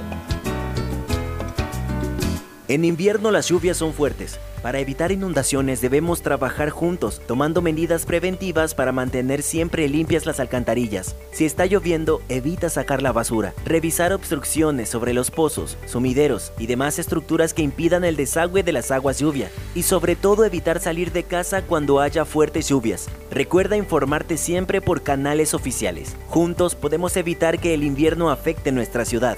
S7: En invierno las lluvias son fuertes. Para evitar inundaciones debemos trabajar juntos, tomando medidas preventivas para mantener siempre limpias las alcantarillas. Si está lloviendo, evita sacar la basura. Revisar obstrucciones sobre los pozos, sumideros y demás estructuras que impidan el desagüe de las aguas lluvia. Y sobre todo evitar salir de casa cuando haya fuertes lluvias. Recuerda informarte siempre por canales oficiales. Juntos podemos evitar que el invierno afecte nuestra ciudad.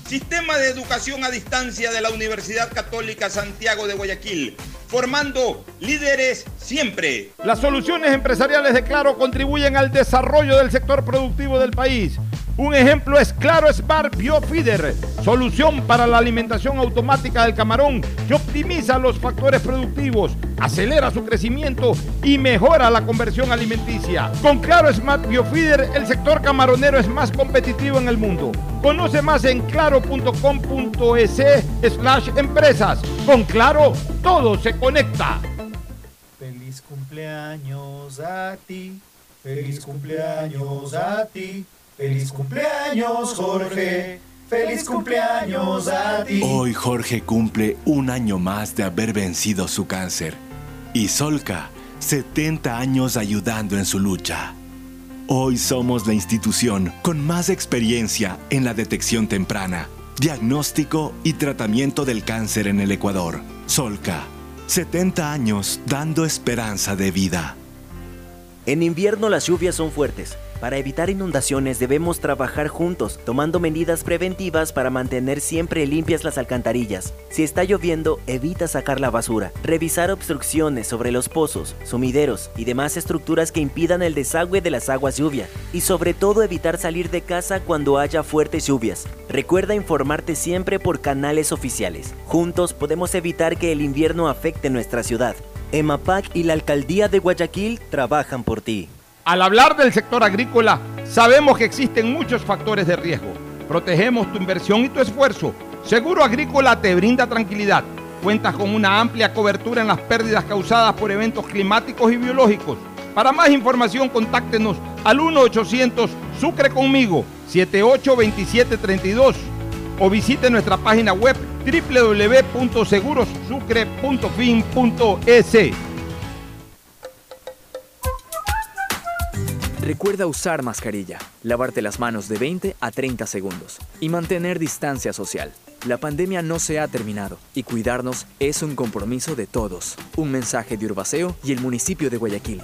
S8: Sistema de Educación a Distancia de la Universidad Católica Santiago de Guayaquil, formando líderes siempre.
S1: Las soluciones empresariales de Claro contribuyen al desarrollo del sector productivo del país. Un ejemplo es Claro Smart Biofeeder, solución para la alimentación automática del camarón que optimiza los factores productivos, acelera su crecimiento y mejora la conversión alimenticia. Con Claro Smart Biofeeder, el sector camaronero es más competitivo en el mundo. Conoce más en claro.com.es slash empresas. Con Claro, todo se conecta.
S9: Feliz cumpleaños a ti, feliz cumpleaños a ti, feliz cumpleaños Jorge, feliz cumpleaños a ti.
S10: Hoy Jorge cumple un año más de haber vencido su cáncer. Y Solca, 70 años ayudando en su lucha. Hoy somos la institución con más experiencia en la detección temprana, diagnóstico y tratamiento del cáncer en el Ecuador. Solca, 70 años dando esperanza de vida.
S7: En invierno las lluvias son fuertes. Para evitar inundaciones debemos trabajar juntos, tomando medidas preventivas para mantener siempre limpias las alcantarillas. Si está lloviendo, evita sacar la basura. Revisar obstrucciones sobre los pozos, sumideros y demás estructuras que impidan el desagüe de las aguas lluvia. Y sobre todo evitar salir de casa cuando haya fuertes lluvias. Recuerda informarte siempre por canales oficiales. Juntos podemos evitar que el invierno afecte nuestra ciudad. EMAPAC y la Alcaldía de Guayaquil trabajan por ti.
S1: Al hablar del sector agrícola, sabemos que existen muchos factores de riesgo. Protegemos tu inversión y tu esfuerzo. Seguro Agrícola te brinda tranquilidad. Cuentas con una amplia cobertura en las pérdidas causadas por eventos climáticos y biológicos. Para más información, contáctenos al 1-800 Sucre conmigo 782732 o visite nuestra página web www.segurosucre.fin.es.
S11: Recuerda usar mascarilla, lavarte las manos de 20 a 30 segundos y mantener distancia social. La pandemia no se ha terminado y cuidarnos es un compromiso de todos. Un mensaje de Urbaceo y el municipio de Guayaquil.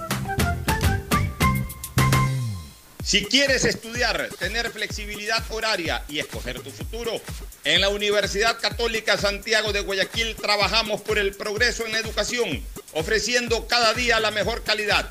S8: Si quieres estudiar, tener flexibilidad horaria y escoger tu futuro, en la Universidad Católica Santiago de Guayaquil trabajamos por el progreso en educación, ofreciendo cada día la mejor calidad.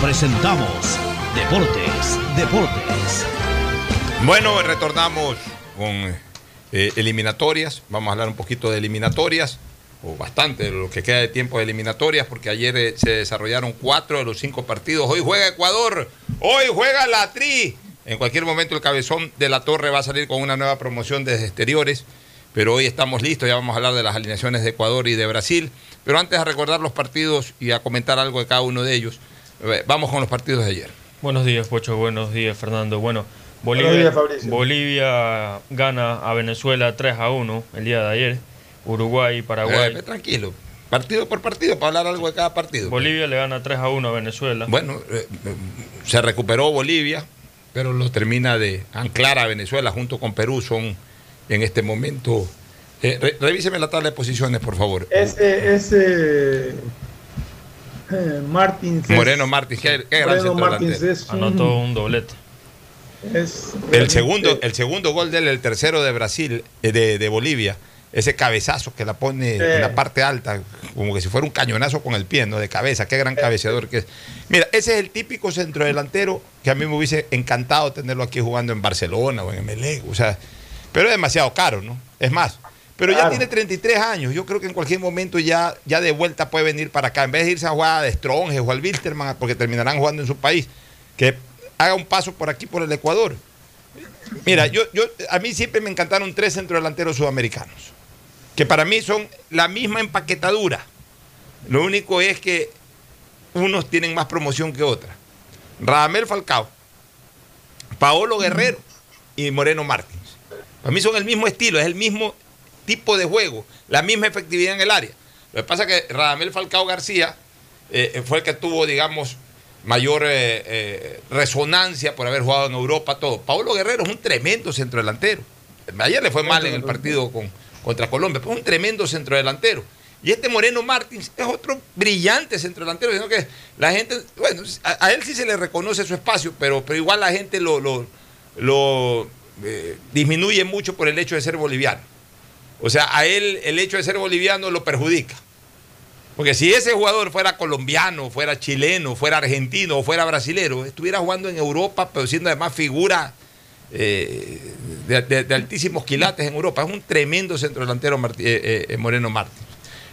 S6: presentamos Deportes, Deportes.
S1: Bueno, retornamos con eh, eliminatorias. Vamos a hablar un poquito de eliminatorias, o bastante de lo que queda de tiempo de eliminatorias, porque ayer eh, se desarrollaron cuatro de los cinco partidos. Hoy juega Ecuador, hoy juega la Tri. En cualquier momento el cabezón de la torre va a salir con una nueva promoción desde exteriores, pero hoy estamos listos, ya vamos a hablar de las alineaciones de Ecuador y de Brasil. Pero antes de recordar los partidos y a comentar algo de cada uno de ellos, vamos con los partidos de ayer.
S13: Buenos días, Pocho. Buenos días, Fernando. Bueno,
S3: Buenos
S13: Bolivia,
S3: días, Fabricio.
S13: Bolivia gana a Venezuela 3 a 1 el día de ayer. Uruguay y Paraguay.
S1: Eh, tranquilo, partido por partido, para hablar algo de cada partido.
S13: Bolivia le gana 3 a 1 a Venezuela.
S1: Bueno, eh, se recuperó Bolivia, pero lo termina de anclar a Venezuela junto con Perú. Son en este momento. Eh, re- revíseme la tabla de posiciones, por favor.
S3: Ese, ese eh, Martins es-
S1: Moreno Martins, qué, qué gran
S3: Moreno
S1: centro
S3: Martins
S1: delantero.
S3: es un-
S13: Anotó un doblete.
S3: es
S1: El segundo, el segundo gol de él, el tercero de Brasil, eh, de, de Bolivia, ese cabezazo que la pone
S3: Sí.
S1: en la parte alta, como que si fuera un cañonazo con el pie, ¿no? De cabeza, qué gran cabeceador que es. Mira, ese es el típico centrodelantero que a mí me hubiese encantado tenerlo aquí jugando en Barcelona o en Emelec, o sea, pero es demasiado caro, ¿no? Es más, pero ya tiene 33 años, yo creo que en cualquier momento ya, ya de vuelta puede venir para acá, en vez de irse a jugar a Stronges o al Wilterman, porque terminarán jugando en su país, que haga un paso por aquí, por el Ecuador. Mira, yo, yo, a mí siempre me encantaron tres centrodelanteros sudamericanos, que para mí son la misma empaquetadura. Lo único es que unos tienen más promoción que otras. Radamel Falcao, Paolo Guerrero y Moreno Martins. Para mí son el mismo estilo, es el mismo tipo de juego, la misma efectividad en el área. Lo que pasa es que Radamel Falcao García eh, fue el que tuvo, digamos, mayor eh, eh, resonancia por haber jugado en Europa, todo. Paulo Guerrero es un tremendo centrodelantero. Ayer le fue mal en el partido con, contra Colombia, pero es un tremendo centrodelantero. Y este Moreno Martins es otro brillante centrodelantero, sino que la gente, bueno, a, él sí se le reconoce su espacio, pero, pero igual la gente lo, lo, lo, disminuye mucho por el hecho de ser boliviano. O sea, a él el hecho de ser boliviano lo perjudica. Porque si ese jugador fuera colombiano, fuera chileno, fuera argentino o fuera brasilero, estuviera jugando en Europa, pero siendo además figura eh, de, de- de altísimos quilates en Europa. Es un tremendo centrodelantero Martí- eh, eh, Moreno Martins.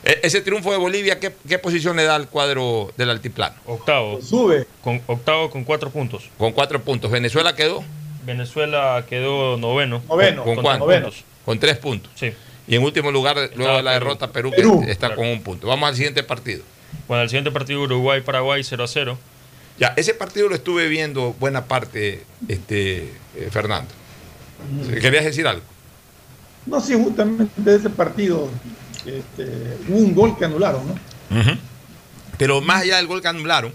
S1: E- ese triunfo de Bolivia, ¿qué, qué posición le da al cuadro del altiplano?
S13: Octavo.
S3: Sube.
S13: Con, octavo con cuatro puntos.
S1: Con cuatro puntos. ¿Venezuela quedó?
S13: Venezuela quedó noveno.
S3: Noveno.
S1: ¿Con
S13: con.
S1: Con tres puntos.
S13: Sí.
S1: Y en último lugar, luego de la
S13: Perú.
S1: derrota, Perú, que
S3: Perú.
S1: está
S13: Claro.
S1: con un punto. Vamos al siguiente partido.
S13: Bueno, el siguiente partido Uruguay-Paraguay 0 a 0.
S1: Ya, ese partido lo estuve viendo buena parte, este, eh, Fernando. ¿Querías decir algo?
S3: No, sí, justamente de ese partido este, hubo un gol que anularon, ¿no?
S1: Pero más allá del gol que anularon,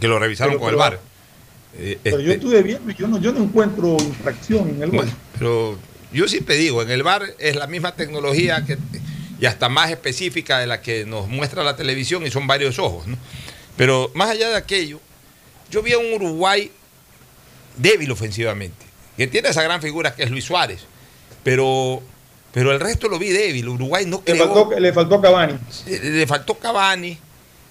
S1: que lo revisaron
S3: Pero-
S1: con el VAR. eh,
S3: Pero yo
S1: este,
S3: estuve viendo y yo no, yo no encuentro infracción en el gol.
S1: bueno, pero yo siempre digo, en el VAR es la misma tecnología que, y hasta más específica de la que nos muestra la televisión y son varios ojos. ¿no? Pero más allá de aquello, yo vi a un Uruguay débil ofensivamente, que tiene esa gran figura que es Luis Suárez, pero, pero el resto lo vi débil. Uruguay no
S3: Le
S1: creó,
S3: faltó, le faltó Cavani.
S1: le, le faltó Cavani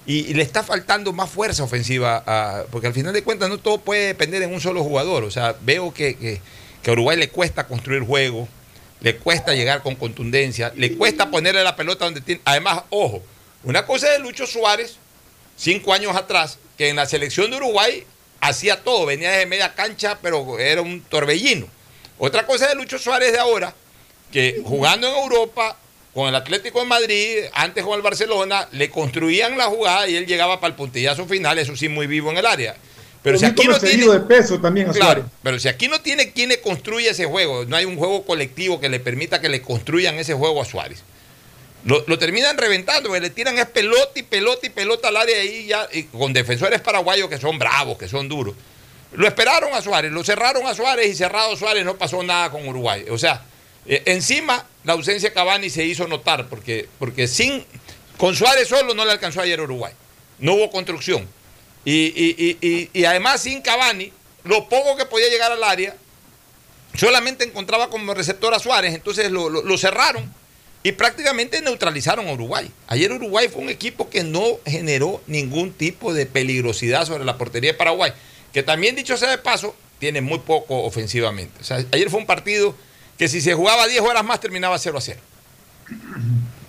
S1: y, y le está faltando más fuerza ofensiva, a- porque al final de cuentas no todo puede depender en un solo jugador. O sea, veo que, que- que a Uruguay le cuesta construir juego, le cuesta llegar con contundencia, le cuesta ponerle la pelota donde tiene. Además, ojo, una cosa es Lucho Suárez, cinco años atrás, que en la selección de Uruguay hacía todo, venía desde media cancha, pero era un torbellino. Otra cosa es de Lucho Suárez de ahora, que jugando en Europa, con el Atlético de Madrid, antes con el Barcelona, le construían la jugada y él llegaba para el puntillazo final, eso sí, muy vivo en el área. Pero si aquí no tiene.
S3: de peso también
S1: Claro,
S3: Suárez.
S1: pero si aquí no tiene quien le construya ese juego, no hay un juego colectivo que le permita que le construyan ese juego a Suárez. Lo, lo terminan reventando, porque le tiran es pelota y pelota y pelota al área ahí ya, y con defensores paraguayos que son bravos, que son duros. Lo esperaron a Suárez, lo cerraron a Suárez y cerrado Suárez no pasó nada con Uruguay. O sea, eh, encima la ausencia de Cavani se hizo notar, porque, porque sin, con Suárez solo no le alcanzó ayer a Uruguay. No hubo construcción. Y, y- y- y- y además sin Cavani, lo poco que podía llegar al área, solamente encontraba como receptor a Suárez, entonces lo, lo- lo cerraron y prácticamente neutralizaron a Uruguay. Ayer Uruguay fue un equipo que no generó ningún tipo de peligrosidad sobre la portería de Paraguay, que también dicho sea de paso, tiene muy poco ofensivamente. O sea, ayer fue un partido que si se jugaba 10 horas más terminaba 0 a 0.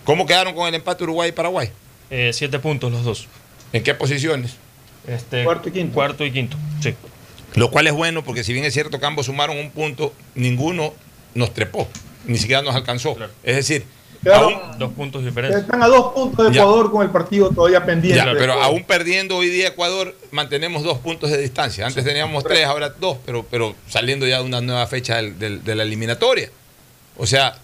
S1: ¿Cómo quedaron con el empate Uruguay y Paraguay?
S13: Eh, siete puntos los dos.
S1: ¿En qué posiciones?
S13: Este,
S3: Cuarto y quinto.
S13: Cuarto y quinto, sí.
S1: Lo cual es bueno porque si bien es cierto que ambos sumaron un punto, ninguno nos trepó, ni siquiera nos alcanzó. Es decir, aún-
S13: Dos puntos diferentes.
S3: Están a dos puntos de
S1: Ya.
S3: Ecuador con el partido todavía pendiente.
S1: Ya, pero aún perdiendo hoy día Ecuador, mantenemos dos puntos de distancia. Antes teníamos tres, ahora dos, pero, pero saliendo ya de una nueva fecha del- del- de la eliminatoria. O sea, al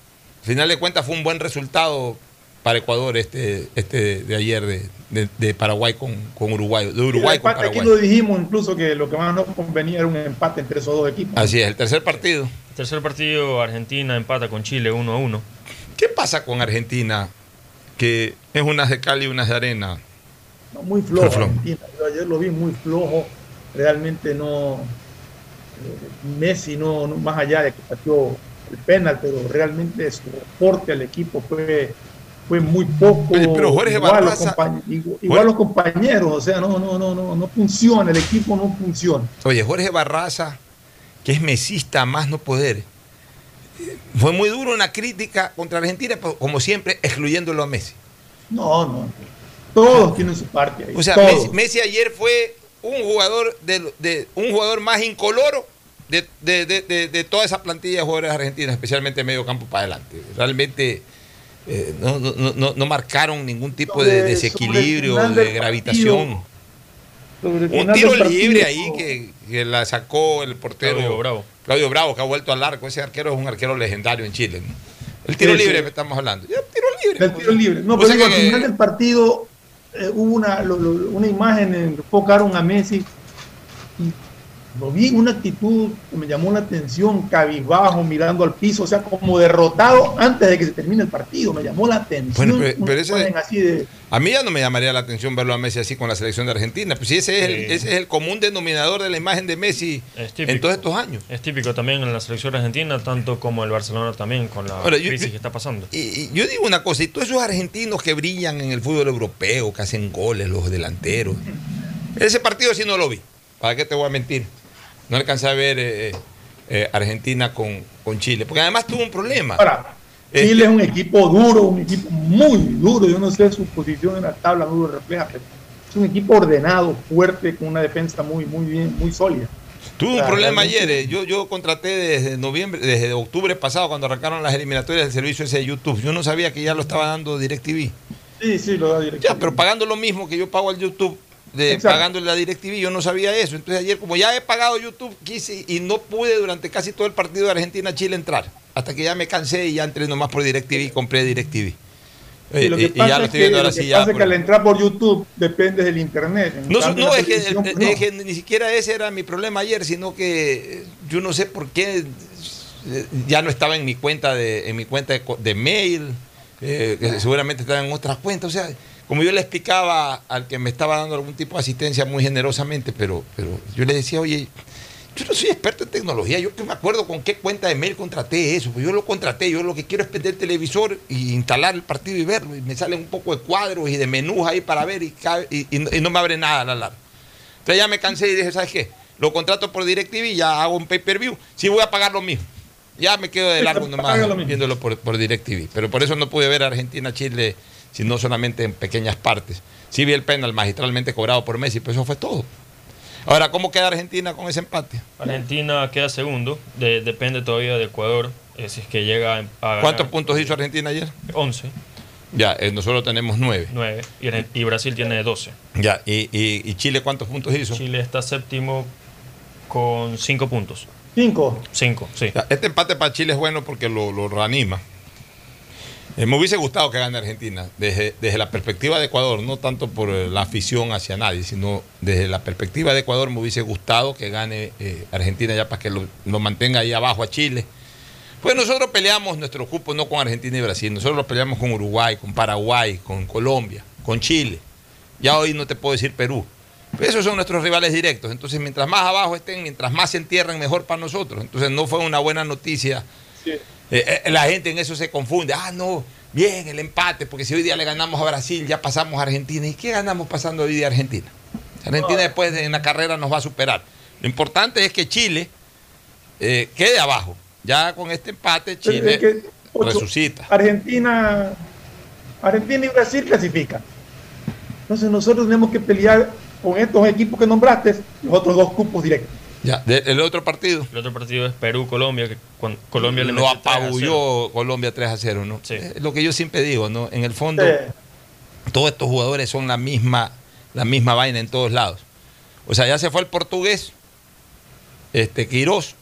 S1: final de cuentas fue un buen resultado para Ecuador este, este de ayer de, de- de Paraguay con, con Uruguay, de Uruguay
S3: El
S1: con
S3: empate, aquí
S1: Paraguay.
S3: lo dijimos incluso que lo que más nos convenía era un empate entre esos dos equipos.
S1: Así es, el tercer partido.
S13: Tercer partido, Argentina empata con Chile 1 a 1.
S1: ¿Qué pasa con Argentina? Que es unas de cal y unas de arena.
S3: No, muy flojo.
S1: Flojo.
S3: Argentina. Yo ayer lo vi muy flojo. Realmente no. eh, Messi no, no- más allá de que pateó el penal, pero realmente su aporte al equipo fue, fue muy poco.
S1: Pero Jorge
S3: igual, los
S1: Barraza-
S3: compañ- igual, los compañeros, o sea, no, no, no, no, no funciona, el equipo no funciona.
S1: Oye, Jorge Barraza, que es mesista más no poder, fue muy duro una crítica contra Argentina, pero como siempre, excluyéndolo a Messi.
S3: No, no. Todos tienen su parte ahí.
S1: O sea. Messi, Messi ayer fue un jugador de, de- un jugador más incoloro de, de- de- toda esa plantilla de jugadores argentinos, especialmente medio campo para adelante. Realmente eh, no, no- no- marcaron ningún tipo de desequilibrio,
S3: el
S1: de gravitación.
S3: El
S1: Un tiro libre ahí que, que la sacó el portero
S13: Claudio Bravo.
S1: Claudio Bravo, que ha vuelto al arco. Ese arquero es un arquero legendario en Chile. ¿no? El tiro
S3: Sí,
S1: libre
S3: sí.
S1: que estamos hablando. Ya, tiro libre.
S3: Del tiro libre. No, pero
S1: sea
S3: digo,
S1: que-
S3: al final del partido eh, hubo una, lo- lo- una imagen en que enfocaron a Messi lo vi en una actitud que me llamó la atención, cabizbajo, mirando al piso, o sea, como derrotado antes de que se termine el partido. Me llamó la atención.
S1: Bueno, pero- ese-
S3: así de,
S1: A mí ya no me llamaría la atención verlo a Messi así con la selección de Argentina. Pues si ese es, el,
S13: Sí.
S1: ese es el común denominador de la imagen de Messi
S13: típico.
S1: en todos estos años.
S13: Es típico también en la selección argentina, tanto como el Barcelona también, con la
S1: Ahora,
S13: crisis
S1: yo-
S13: que está pasando.
S1: Y, y yo digo una cosa, y todos esos argentinos que brillan en el fútbol europeo, que hacen goles, los delanteros. Ese partido sí no lo vi. ¿Para qué te voy a mentir? No alcancé a ver eh, eh, eh, Argentina con, con Chile. Porque además tuvo un problema.
S3: Ahora,
S1: Eh,
S3: Chile es un equipo duro, un equipo muy duro. Yo no sé su posición en la tabla, no lo refleja, pero es un equipo ordenado, fuerte, con una defensa muy, muy bien, muy sólida.
S1: Tuve un problema ayer. Yo, yo contraté desde noviembre, desde octubre pasado, cuando arrancaron las eliminatorias del servicio ese de YouTube. Yo no sabía que ya lo estaba dando DirecTV.
S3: Sí, sí, lo da directo.
S1: Ya, pero pagando lo mismo que yo pago al YouTube, de, pagando la DirecTV, yo no sabía eso. Entonces ayer, como ya he pagado YouTube, quise y no pude durante casi todo el partido de Argentina-Chile entrar. Hasta que ya me cansé y ya entré nomás por DirecTV y compré DirecTV.
S3: Y lo que
S1: Eh, y
S3: pasa
S1: ya lo
S3: es
S1: estoy viendo ahora
S3: que
S1: sí ya.
S3: pasa es que al entrar por YouTube depende del internet.
S1: No,
S3: cambio,
S1: es que, es
S3: pues,
S1: que ni siquiera ese era mi problema ayer, sino que yo no sé por qué eh, ya no estaba en mi cuenta de, en mi cuenta de, de mail, eh, que seguramente estaba en otras cuentas. O sea, como yo le explicaba al que me estaba dando algún tipo de asistencia muy generosamente, pero, pero yo le decía, oye, yo no soy experto en tecnología, yo que me acuerdo con qué cuenta de mail contraté eso, pues yo lo contraté, yo lo que quiero es prender el televisor y instalar el partido y verlo, y me salen un poco de cuadros y de menús ahí para ver y, cabe- y- y no, y no me abre nada la larga. Entonces ya me cansé y dije, ¿sabes qué? Lo contrato por DirecTV y ya hago un pay-per-view, sí voy a pagar lo mismo. Ya me quedo de largo nomás viéndolo por, por DirecTV. Pero por eso no pude ver Argentina-Chile, sino solamente en pequeñas partes. Sí vi el penal magistralmente cobrado por Messi, pero eso fue todo. Ahora, ¿cómo queda Argentina con ese empate?
S13: Argentina queda segundo, de- depende todavía de Ecuador, eh, si es que llega a ganar
S1: ¿Cuántos puntos hizo Argentina ayer?
S13: 11,
S1: Ya, eh, nosotros tenemos nueve.
S13: 9, y, Brasil tiene 12.
S1: Ya, y, y- y Chile cuántos puntos hizo?
S13: Chile está séptimo con 5 puntos.
S3: Cinco.
S13: 5, sí.
S1: Ya, Este empate para Chile es bueno porque lo, lo reanima. Eh, me hubiese gustado que gane Argentina, desde, desde la perspectiva de Ecuador, no tanto por eh, la afición hacia nadie, sino desde la perspectiva de Ecuador me hubiese gustado que gane eh, Argentina ya para que lo, mantenga ahí abajo a Chile. Pues nosotros peleamos nuestro cupo no con Argentina y Brasil, nosotros lo peleamos con Uruguay, con Paraguay, con Colombia, con Chile. Ya hoy no te puedo decir Perú. Pero esos son nuestros rivales directos. Entonces, mientras más abajo estén, mientras más se entierren, mejor para nosotros. Entonces, no fue una buena noticia. Eh, la gente en eso se confunde. Ah, no, bien, el empate, porque si hoy día le ganamos a Brasil, ya pasamos a Argentina. ¿Y qué ganamos pasando hoy día a Argentina? Argentina después de, en la carrera nos va a superar. Lo importante es que Chile eh, quede abajo. Ya con este empate, Chile
S3: es que, Ocho,
S1: resucita.
S3: Argentina, Argentina y Brasil clasifican. Entonces nosotros tenemos que pelear con estos equipos que nombraste los otros dos cupos directos.
S1: Ya, de- el otro partido.
S13: El otro partido es Perú-Colombia, que Colombia le
S1: lo
S13: metió 3 a 0.
S1: apabulló Colombia 3 a 0, ¿no? Eh, lo que yo siempre digo, ¿no? En el fondo, todos estos jugadores son la misma, la misma vaina en todos lados. O sea, ya se fue el portugués, este Quirós,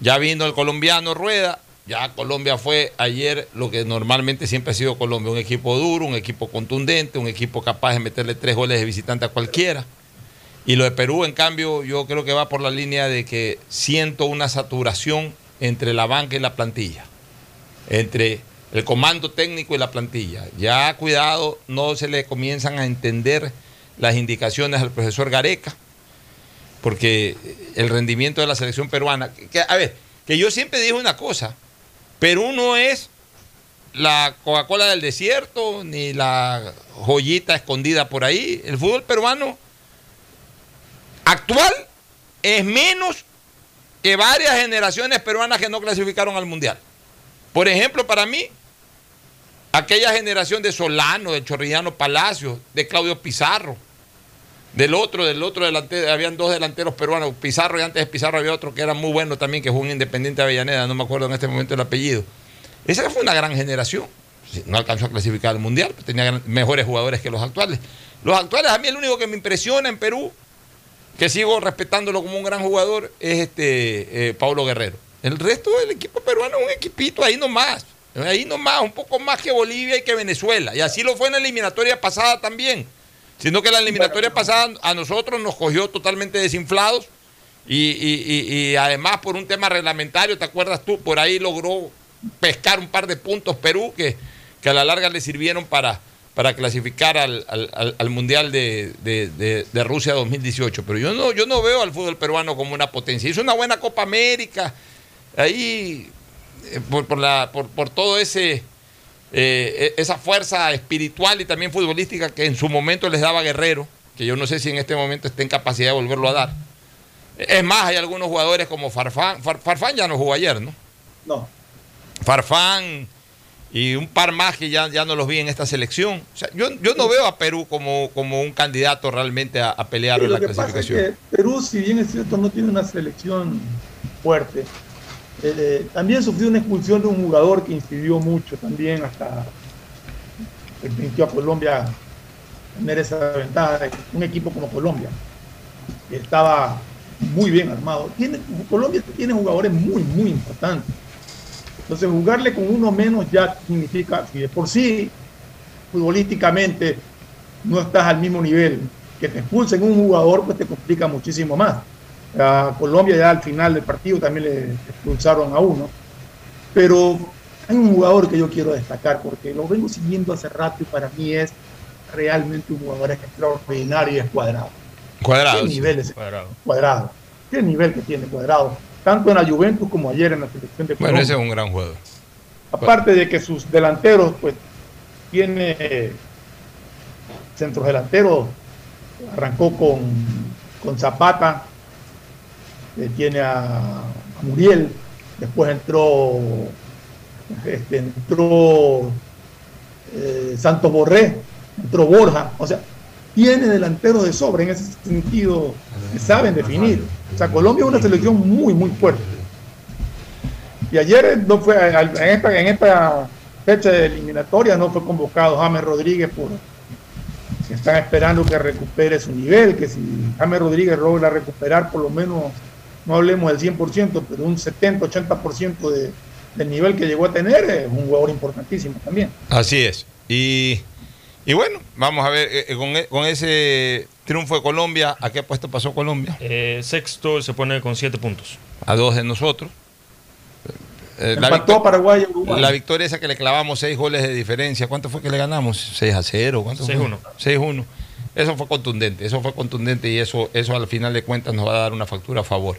S1: ya vino el colombiano Rueda, ya Colombia fue ayer lo que normalmente siempre ha sido Colombia, un equipo duro, un equipo contundente, un equipo capaz de meterle tres goles de visitante a cualquiera. Y lo de Perú, en cambio, yo creo que va por la línea de que siento una saturación entre la banca y la plantilla, entre el comando técnico y la plantilla. Ya cuidado, no se le comienzan a entender las indicaciones al profesor Gareca, porque el rendimiento de la selección peruana, que, a ver, que yo siempre dije una cosa, Perú no es la Coca-Cola del desierto, ni la joyita escondida por ahí. El fútbol peruano actual es menos que varias generaciones peruanas que no clasificaron al Mundial. Por ejemplo, para mí, aquella generación de Solano, de Chorrillano Palacio, de Claudio Pizarro, del otro, del otro delantero, habían dos delanteros peruanos, Pizarro y antes de Pizarro había otro que era muy bueno también, que fue un independiente de Avellaneda, no me acuerdo en este momento el apellido. Esa fue una gran generación. No alcanzó a clasificar al Mundial, tenía mejores jugadores que los actuales. Los actuales, a mí el único que me impresiona en Perú, que sigo respetándolo como un gran jugador, es este eh, Paulo Guerrero. El resto del equipo peruano es un equipito ahí nomás. Ahí nomás, un poco más que Bolivia y que Venezuela. Y así lo fue en la eliminatoria pasada también. Sino que la eliminatoria pasada a nosotros nos cogió totalmente desinflados. Y, y- y- y además por un tema reglamentario, ¿te acuerdas tú? Por ahí logró pescar un par de puntos Perú que, que a la larga le sirvieron para, para clasificar al, al- al- al Mundial de, de- de- de Rusia 2018. Pero yo no, yo no veo al fútbol peruano como una potencia. Hizo una buena Copa América, ahí eh, por, por la, por, por todo ese... eh, esa fuerza espiritual y también futbolística que en su momento les daba Guerrero, que yo no sé si en este momento está en capacidad de volverlo a dar. Es más, hay algunos jugadores como Farfán, Far- Farfán ya no jugó ayer, ¿no?
S3: No.
S1: Farfán y un par más que ya, ya no los vi en esta selección. O sea, yo, yo no veo a Perú como, como un candidato realmente a, a pelear en la
S3: que pasa es
S1: clasificación.
S3: que Perú, si bien es cierto, no tiene una selección fuerte. eh, también sufrió una expulsión de un jugador que incidió mucho también hasta permitió a Colombia tener esa ventaja. Un equipo como Colombia, que estaba muy bien armado. Tiene, Colombia tiene jugadores muy, muy importantes. Entonces jugarle con uno menos ya significa, si de por sí futbolísticamente no estás al mismo nivel, que te expulsen un jugador, pues te complica muchísimo más. A Colombia ya al final del partido también le expulsaron a uno. Pero hay un jugador que yo quiero destacar porque lo vengo siguiendo hace rato y para mí es realmente un jugador extraordinario y es cuadrado.
S1: Cuadrado,
S3: ¿Qué
S1: sí.
S3: nivel es
S13: Cuadrado.
S3: cuadrado? ¿Qué nivel que tiene cuadrado? Tanto en la Juventus como ayer en la selección de
S1: Bueno,
S3: Colombia.
S1: ese es un gran juego.
S3: Aparte de que sus delanteros, pues, tiene centros delanteros, arrancó con, con Zapata, eh, tiene a, a Muriel, después entró, este, entró eh, Santos Borré, entró Borja, o sea, tiene delanteros de sobra en ese sentido, saben definir. O sea, Colombia es una selección muy, muy fuerte. Y ayer no fue, en esta, en esta fecha de eliminatoria no fue convocado James Rodríguez por que están esperando que recupere su nivel, que si James Rodríguez logra recuperar por lo menos, no hablemos del 100%, pero un 70-80% de, del nivel que llegó a tener, es un jugador importantísimo también.
S1: Así es. Y, y bueno, vamos a ver, eh, con, e- con ese triunfo de Colombia, ¿a qué puesto pasó Colombia?
S13: Eh, sexto se pone con siete puntos.
S1: A dos de nosotros. Eh,
S3: Empató
S1: victo-
S3: Paraguay y Uruguay.
S1: La victoria esa que le clavamos seis goles de diferencia. ¿Cuánto fue que le ganamos? 6 a 0. ¿Cuánto fue?
S13: 6-1.
S1: 6-1. Eso fue contundente, eso fue contundente y eso, eso al final de cuentas nos va a dar una factura a favor.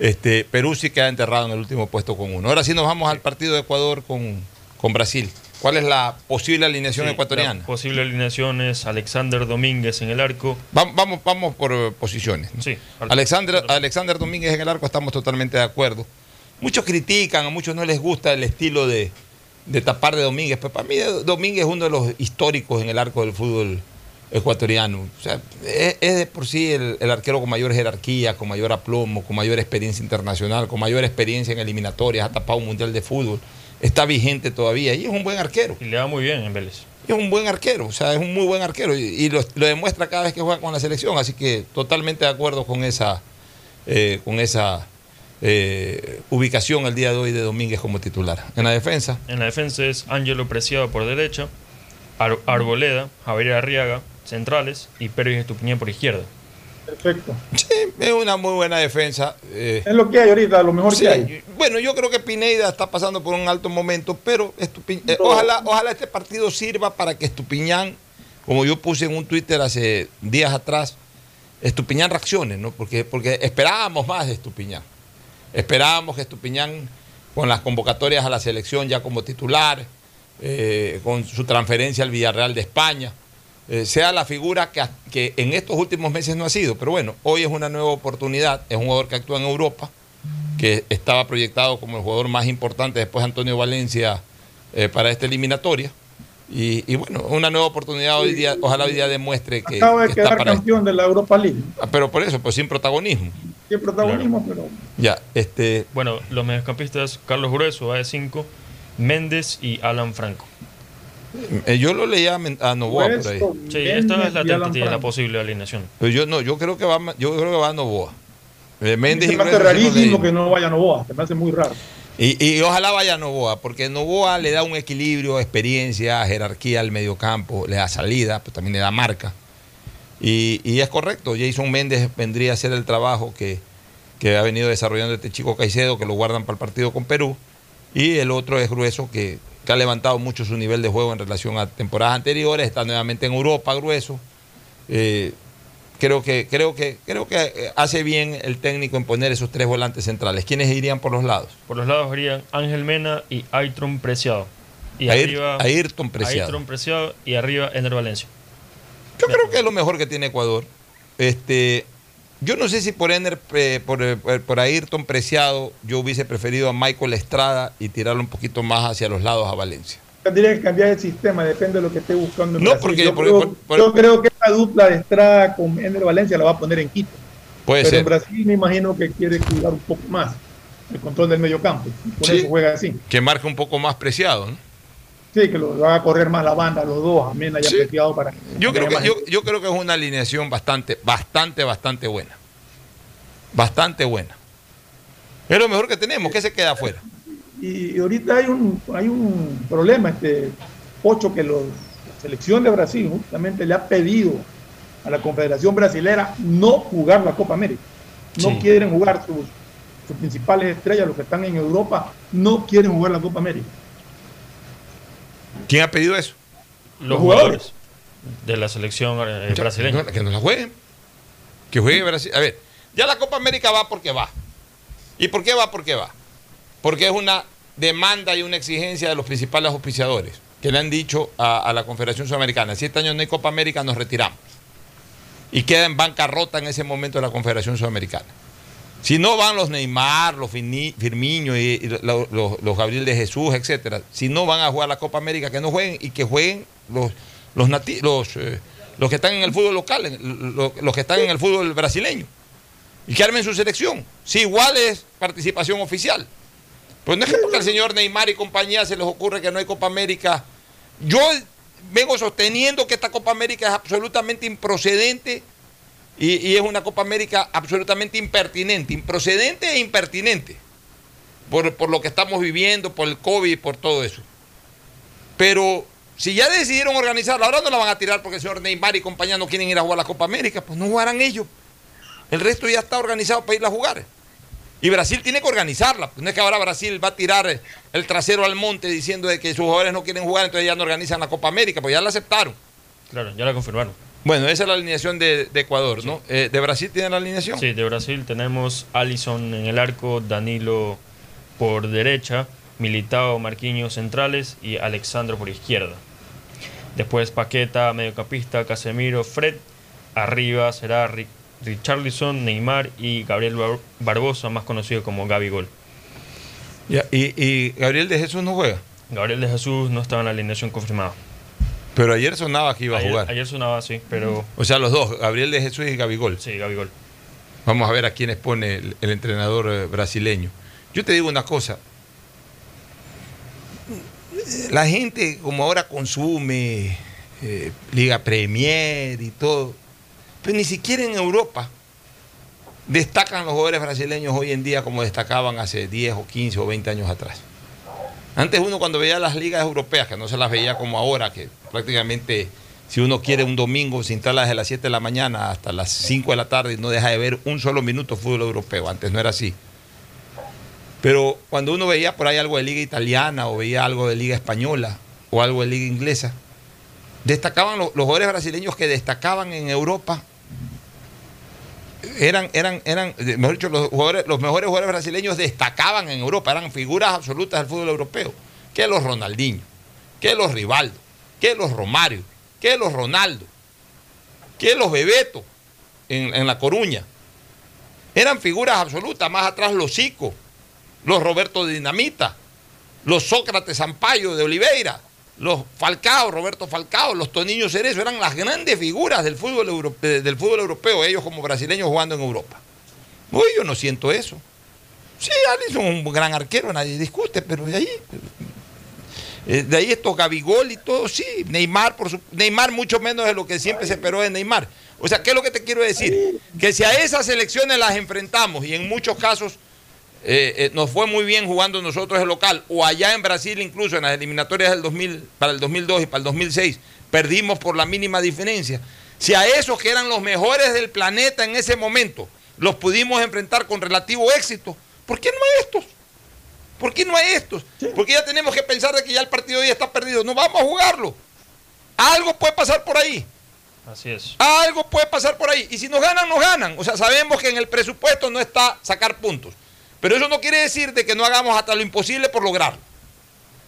S1: Este, Perú sí queda enterrado en el último puesto con uno. Ahora sí nos vamos al partido de Ecuador con, con Brasil. ¿Cuál es la posible alineación
S13: Sí,
S1: ecuatoriana?
S13: La posible alineación es Alexander Domínguez en el arco.
S1: Vam- Vamos, vamos por eh, posiciones. ¿no?
S13: Sí.
S1: Alexander, Alexander Domínguez en el arco estamos totalmente de acuerdo. Muchos critican, a muchos no les gusta el estilo de, de tapar de Domínguez, pero para mí Domínguez es uno de los históricos en el arco del fútbol ecuatoriano. O sea, es, es de por sí el, el arquero con mayor jerarquía, con mayor aplomo, con mayor experiencia internacional, con mayor experiencia en eliminatorias, ha tapado un mundial de fútbol, está vigente todavía y es un buen arquero.
S13: Y le va muy bien en Vélez.
S1: Es un buen arquero, o sea, es un muy buen arquero y, y lo, lo demuestra cada vez que juega con la selección, así que totalmente de acuerdo con esa, eh, con esa eh, ubicación el día de hoy de Domínguez como titular. En la defensa,
S13: En la defensa es Ángelo Preciado por derecha, Ar- Arboleda, Javier Arriaga, centrales y Pérez Estupiñán por izquierda.
S3: Perfecto.
S1: sí, es una muy buena defensa. eh,
S3: Es lo que hay ahorita, lo mejor
S1: Sí,
S3: que hay.
S1: Bueno, yo creo que Pineida está pasando por un alto momento, pero Estupi- eh, ojalá, ojalá este partido sirva para que Estupiñán, como yo puse en un Twitter hace días atrás, Estupiñán reaccione, ¿no? Porque, porque esperábamos más de Estupiñán. Esperábamos que Estupiñán, con las convocatorias a la selección ya como titular, eh, con su transferencia al Villarreal de España, eh, sea la figura que, que en estos últimos meses no ha sido. Pero bueno, hoy es una nueva oportunidad, es un jugador que actúa en Europa, que estaba proyectado como el jugador más importante después de Antonio Valencia eh, para esta eliminatoria. Y, y bueno, una nueva oportunidad hoy día, ojalá hoy día demuestre que,
S3: Acaba de
S1: que está
S3: quedar
S1: para
S3: campeón de la Europa League.
S1: Ah, Pero por eso, pues sin protagonismo.
S3: Tiene protagonismo, pero
S1: Ya, este.
S13: Bueno, los mediocampistas Carlos Grueso, AE5, Méndez y Alan Franco.
S1: Eh, yo lo leía a Men- a Novoa por ahí.
S13: Sí, esta es la tentativa, la posible alineación.
S1: Pero yo no, yo creo que va, yo creo que va a Novoa. Eh, Méndez y
S3: me hace rarísimo que no vaya Novoa, se me hace muy raro.
S1: Y, y ojalá vaya Novoa, porque Novoa le da un equilibrio, experiencia, jerarquía al mediocampo, le da salida, pero también le da marca. Y, y es correcto, Jason Méndez vendría a hacer el trabajo que, que ha venido desarrollando este chico Caicedo, que lo guardan para el partido con Perú. Y el otro es Grueso, que, que ha levantado mucho su nivel de juego en relación a temporadas anteriores, está nuevamente en Europa, Grueso. Eh, creo que, creo que, creo que eh, hace bien el técnico en poner esos tres volantes centrales. ¿Quiénes irían por los lados?
S13: Por los lados irían Ángel Mena y Aitron Preciado. Y
S1: Air-
S13: arriba,
S1: Ayrton Preciado.
S13: Ayrton Preciado y arriba Ener Valencia.
S1: Yo creo que es lo mejor que tiene Ecuador. Este, yo no sé si por Ener, eh, por, eh, por Ayrton Preciado, yo hubiese preferido a Michael Estrada y tirarlo un poquito más hacia los lados a Valencia.
S3: Tendría que cambiar el sistema, depende de lo que esté buscando. en
S1: No,
S3: Brasil.
S1: porque-
S3: yo, creo,
S1: por- por-
S3: yo creo que esta dupla de Estrada con Ender Valencia la va a poner en Quito.
S1: Puede
S3: Pero
S1: ser.
S3: en Brasil me imagino que quiere cuidar un poco más el control del medio campo. Por
S1: Sí.
S3: eso juega así.
S1: Que marque un poco más preciado. ¿no?
S3: Sí, que lo va a correr más la banda, los dos, amén, haya
S1: Sí.
S3: para
S1: Yo creo, que, yo, yo creo que es una alineación bastante, bastante, bastante buena. Bastante buena. Es lo mejor que tenemos. ¿Qué se queda afuera?
S3: Y, y ahorita hay un, hay un problema, este Pocho, que los, la selección de Brasil justamente le ha pedido a la Confederación Brasilera no jugar la Copa América. No
S1: Sí.
S3: quieren jugar sus, sus principales estrellas, los que están en Europa, no quieren jugar la Copa América.
S1: ¿Quién ha pedido eso?
S13: Los,
S3: Los
S13: jugadores. de la selección eh, brasileña.
S1: Que no la jueguen. Que juegue Brasil. A ver, ya la Copa América va porque va. ¿Y por qué va? Porque va. Porque es una demanda y una exigencia de los principales auspiciadores que le han dicho a, a la Confederación Sudamericana, si este año no hay Copa América, nos retiramos. Y queda en bancarrota en ese momento la Confederación Sudamericana. Si no van los Neymar, los Firmino y, y lo- los, Gabriel de Jesús, etcétera, si no van a jugar la Copa América, que no jueguen y que jueguen los, los, nati- los, eh, que están en el fútbol local, los que están en el fútbol brasileño. Y que armen su selección. Si igual es participación oficial. Pues no es que porque al señor Neymar y compañía se les ocurre que no hay Copa América. Yo vengo sosteniendo que esta Copa América es absolutamente improcedente y, es una Copa América absolutamente impertinente, improcedente e impertinente. por, por lo que estamos viviendo, por el COVID, por todo eso. Pero si ya decidieron organizarla, ahora no la van a tirar porque el señor Neymar y compañía no quieren ir a jugar la Copa América, pues no jugarán ellos. El resto ya está organizado para ir a jugar. Y Brasil tiene que organizarla. No es que ahora Brasil va a tirar el trasero al monte diciendo de que sus jugadores no quieren jugar, entonces ya no organizan la Copa América, pues ya la aceptaron.
S13: Claro, ya la confirmaron.
S1: Bueno, esa es la alineación de, de Ecuador, ¿no? Eh, ¿De Brasil tiene la alineación?
S13: Sí, de Brasil tenemos Allison en el arco, Danilo por derecha, Militao, Marquinhos centrales y Alexandro por izquierda. Después Paqueta, mediocampista, Casemiro, Fred. Arriba será Ri- Richarlison, Neymar y Gabriel Bar- Barbosa, más conocido como Gaby Gol.
S1: Ya, y, y Gabriel de Jesús no juega.
S13: Gabriel de Jesús no estaba en la alineación confirmada.
S1: Pero ayer sonaba que iba
S13: ayer,
S1: a jugar.
S13: Ayer sonaba así, pero
S1: O sea, los dos, Gabriel de Jesús y Gabigol.
S13: sí, Gaby Gol.
S1: Vamos a ver a quiénes pone el, el entrenador eh, brasileño. Yo te digo una cosa. La gente como ahora consume eh, Liga Premier y todo, pero ni siquiera en Europa destacan los jugadores brasileños hoy en día como destacaban hace 10 o 15 o 20 años atrás. Antes uno cuando veía las ligas europeas, que no se las veía como ahora, que prácticamente si uno quiere un domingo se instala desde las 7 de la mañana hasta las 5 de la tarde y no deja de ver un solo minuto fútbol europeo. Antes no era así. Pero cuando uno veía por ahí algo de liga italiana o veía algo de liga española o algo de liga inglesa, destacaban los, los jugadores brasileños que destacaban en Europa. Eran, eran, eran, eh, mejor dicho, los, jugadores- los mejores jugadores brasileños destacaban en Europa, eran figuras absolutas del fútbol europeo. Que los Ronaldinho, que los Rivaldo, que los Romario, que los Ronaldo, que los Bebeto en, en La Coruña. Eran figuras absolutas, más atrás los Zico, los Roberto Dinamita, los Sócrates Sampaio de Oliveira, los Falcao, Roberto Falcao, los Toniño Cerezo, eran las grandes figuras del fútbol, europe- del fútbol europeo, ellos como brasileños jugando en Europa. Uy, yo no siento eso. Sí, Alisson es un gran arquero, nadie discute, pero de ahí. eh, De ahí estos Gabigol y todo, sí. Neymar, por su, Neymar mucho menos de lo que siempre se esperó de Neymar. O sea, ¿qué es lo que te quiero decir? Que si a esas elecciones las enfrentamos y en muchos casos eh, eh, nos fue muy bien jugando nosotros el local, o allá en Brasil incluso en las eliminatorias del 2000, para el 2002 y para el 2006, perdimos por la mínima diferencia. Si a esos que eran los mejores del planeta en ese momento los pudimos enfrentar con relativo éxito, ¿por qué no a estos? ¿Por qué no a estos? Porque ya tenemos que pensar de que ya el partido ya está perdido. No vamos a jugarlo. Algo puede pasar por ahí.
S13: Así es.
S1: Algo puede pasar por ahí. Y si nos ganan, nos ganan. O sea, sabemos que en el presupuesto no está sacar puntos. Pero eso no quiere decir de que no hagamos hasta lo imposible por lograrlo.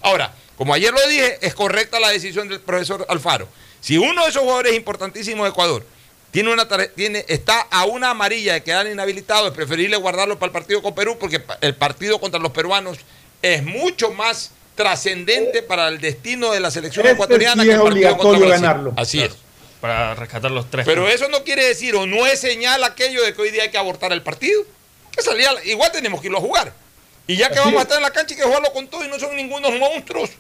S1: Ahora, como ayer lo dije, es correcta la decisión del profesor Alfaro. Si uno de esos jugadores importantísimos de Ecuador tiene una tiene, está a una amarilla de quedar inhabilitado, es preferible guardarlo para el partido con Perú, porque el partido contra los peruanos es mucho más trascendente para el destino de la selección
S3: Este
S1: ecuatoriana
S3: sí
S1: que el partido contra
S3: ganarlo.
S1: Así es.
S13: Para rescatar los tres.
S1: Pero eso no quiere decir o no es señal aquello de que hoy día hay que abortar el partido. Que salía, igual tenemos que irlo a jugar. Y ya que
S3: Así
S1: vamos a
S3: es.
S1: estar en la cancha hay que jugarlo con todo y no son ningunos monstruos.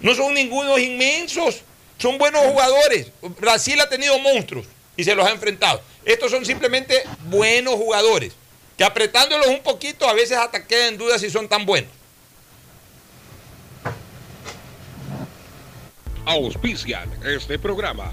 S1: No son ningunos inmensos. Son buenos jugadores. Brasil ha tenido monstruos y se los ha enfrentado. Estos son simplemente buenos jugadores. Que apretándolos un poquito a veces hasta queda en duda si son tan buenos.
S15: Auspician este programa.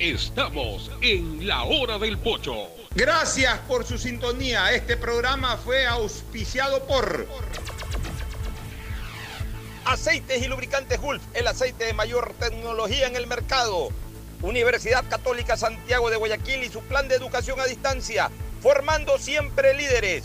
S15: Estamos en la hora del pocho.
S8: Gracias por su sintonía. Este programa fue auspiciado por Aceites y Lubricantes Gulf, el aceite de mayor tecnología en el mercado. Universidad Católica Santiago de Guayaquil y su plan de educación a distancia, formando siempre líderes.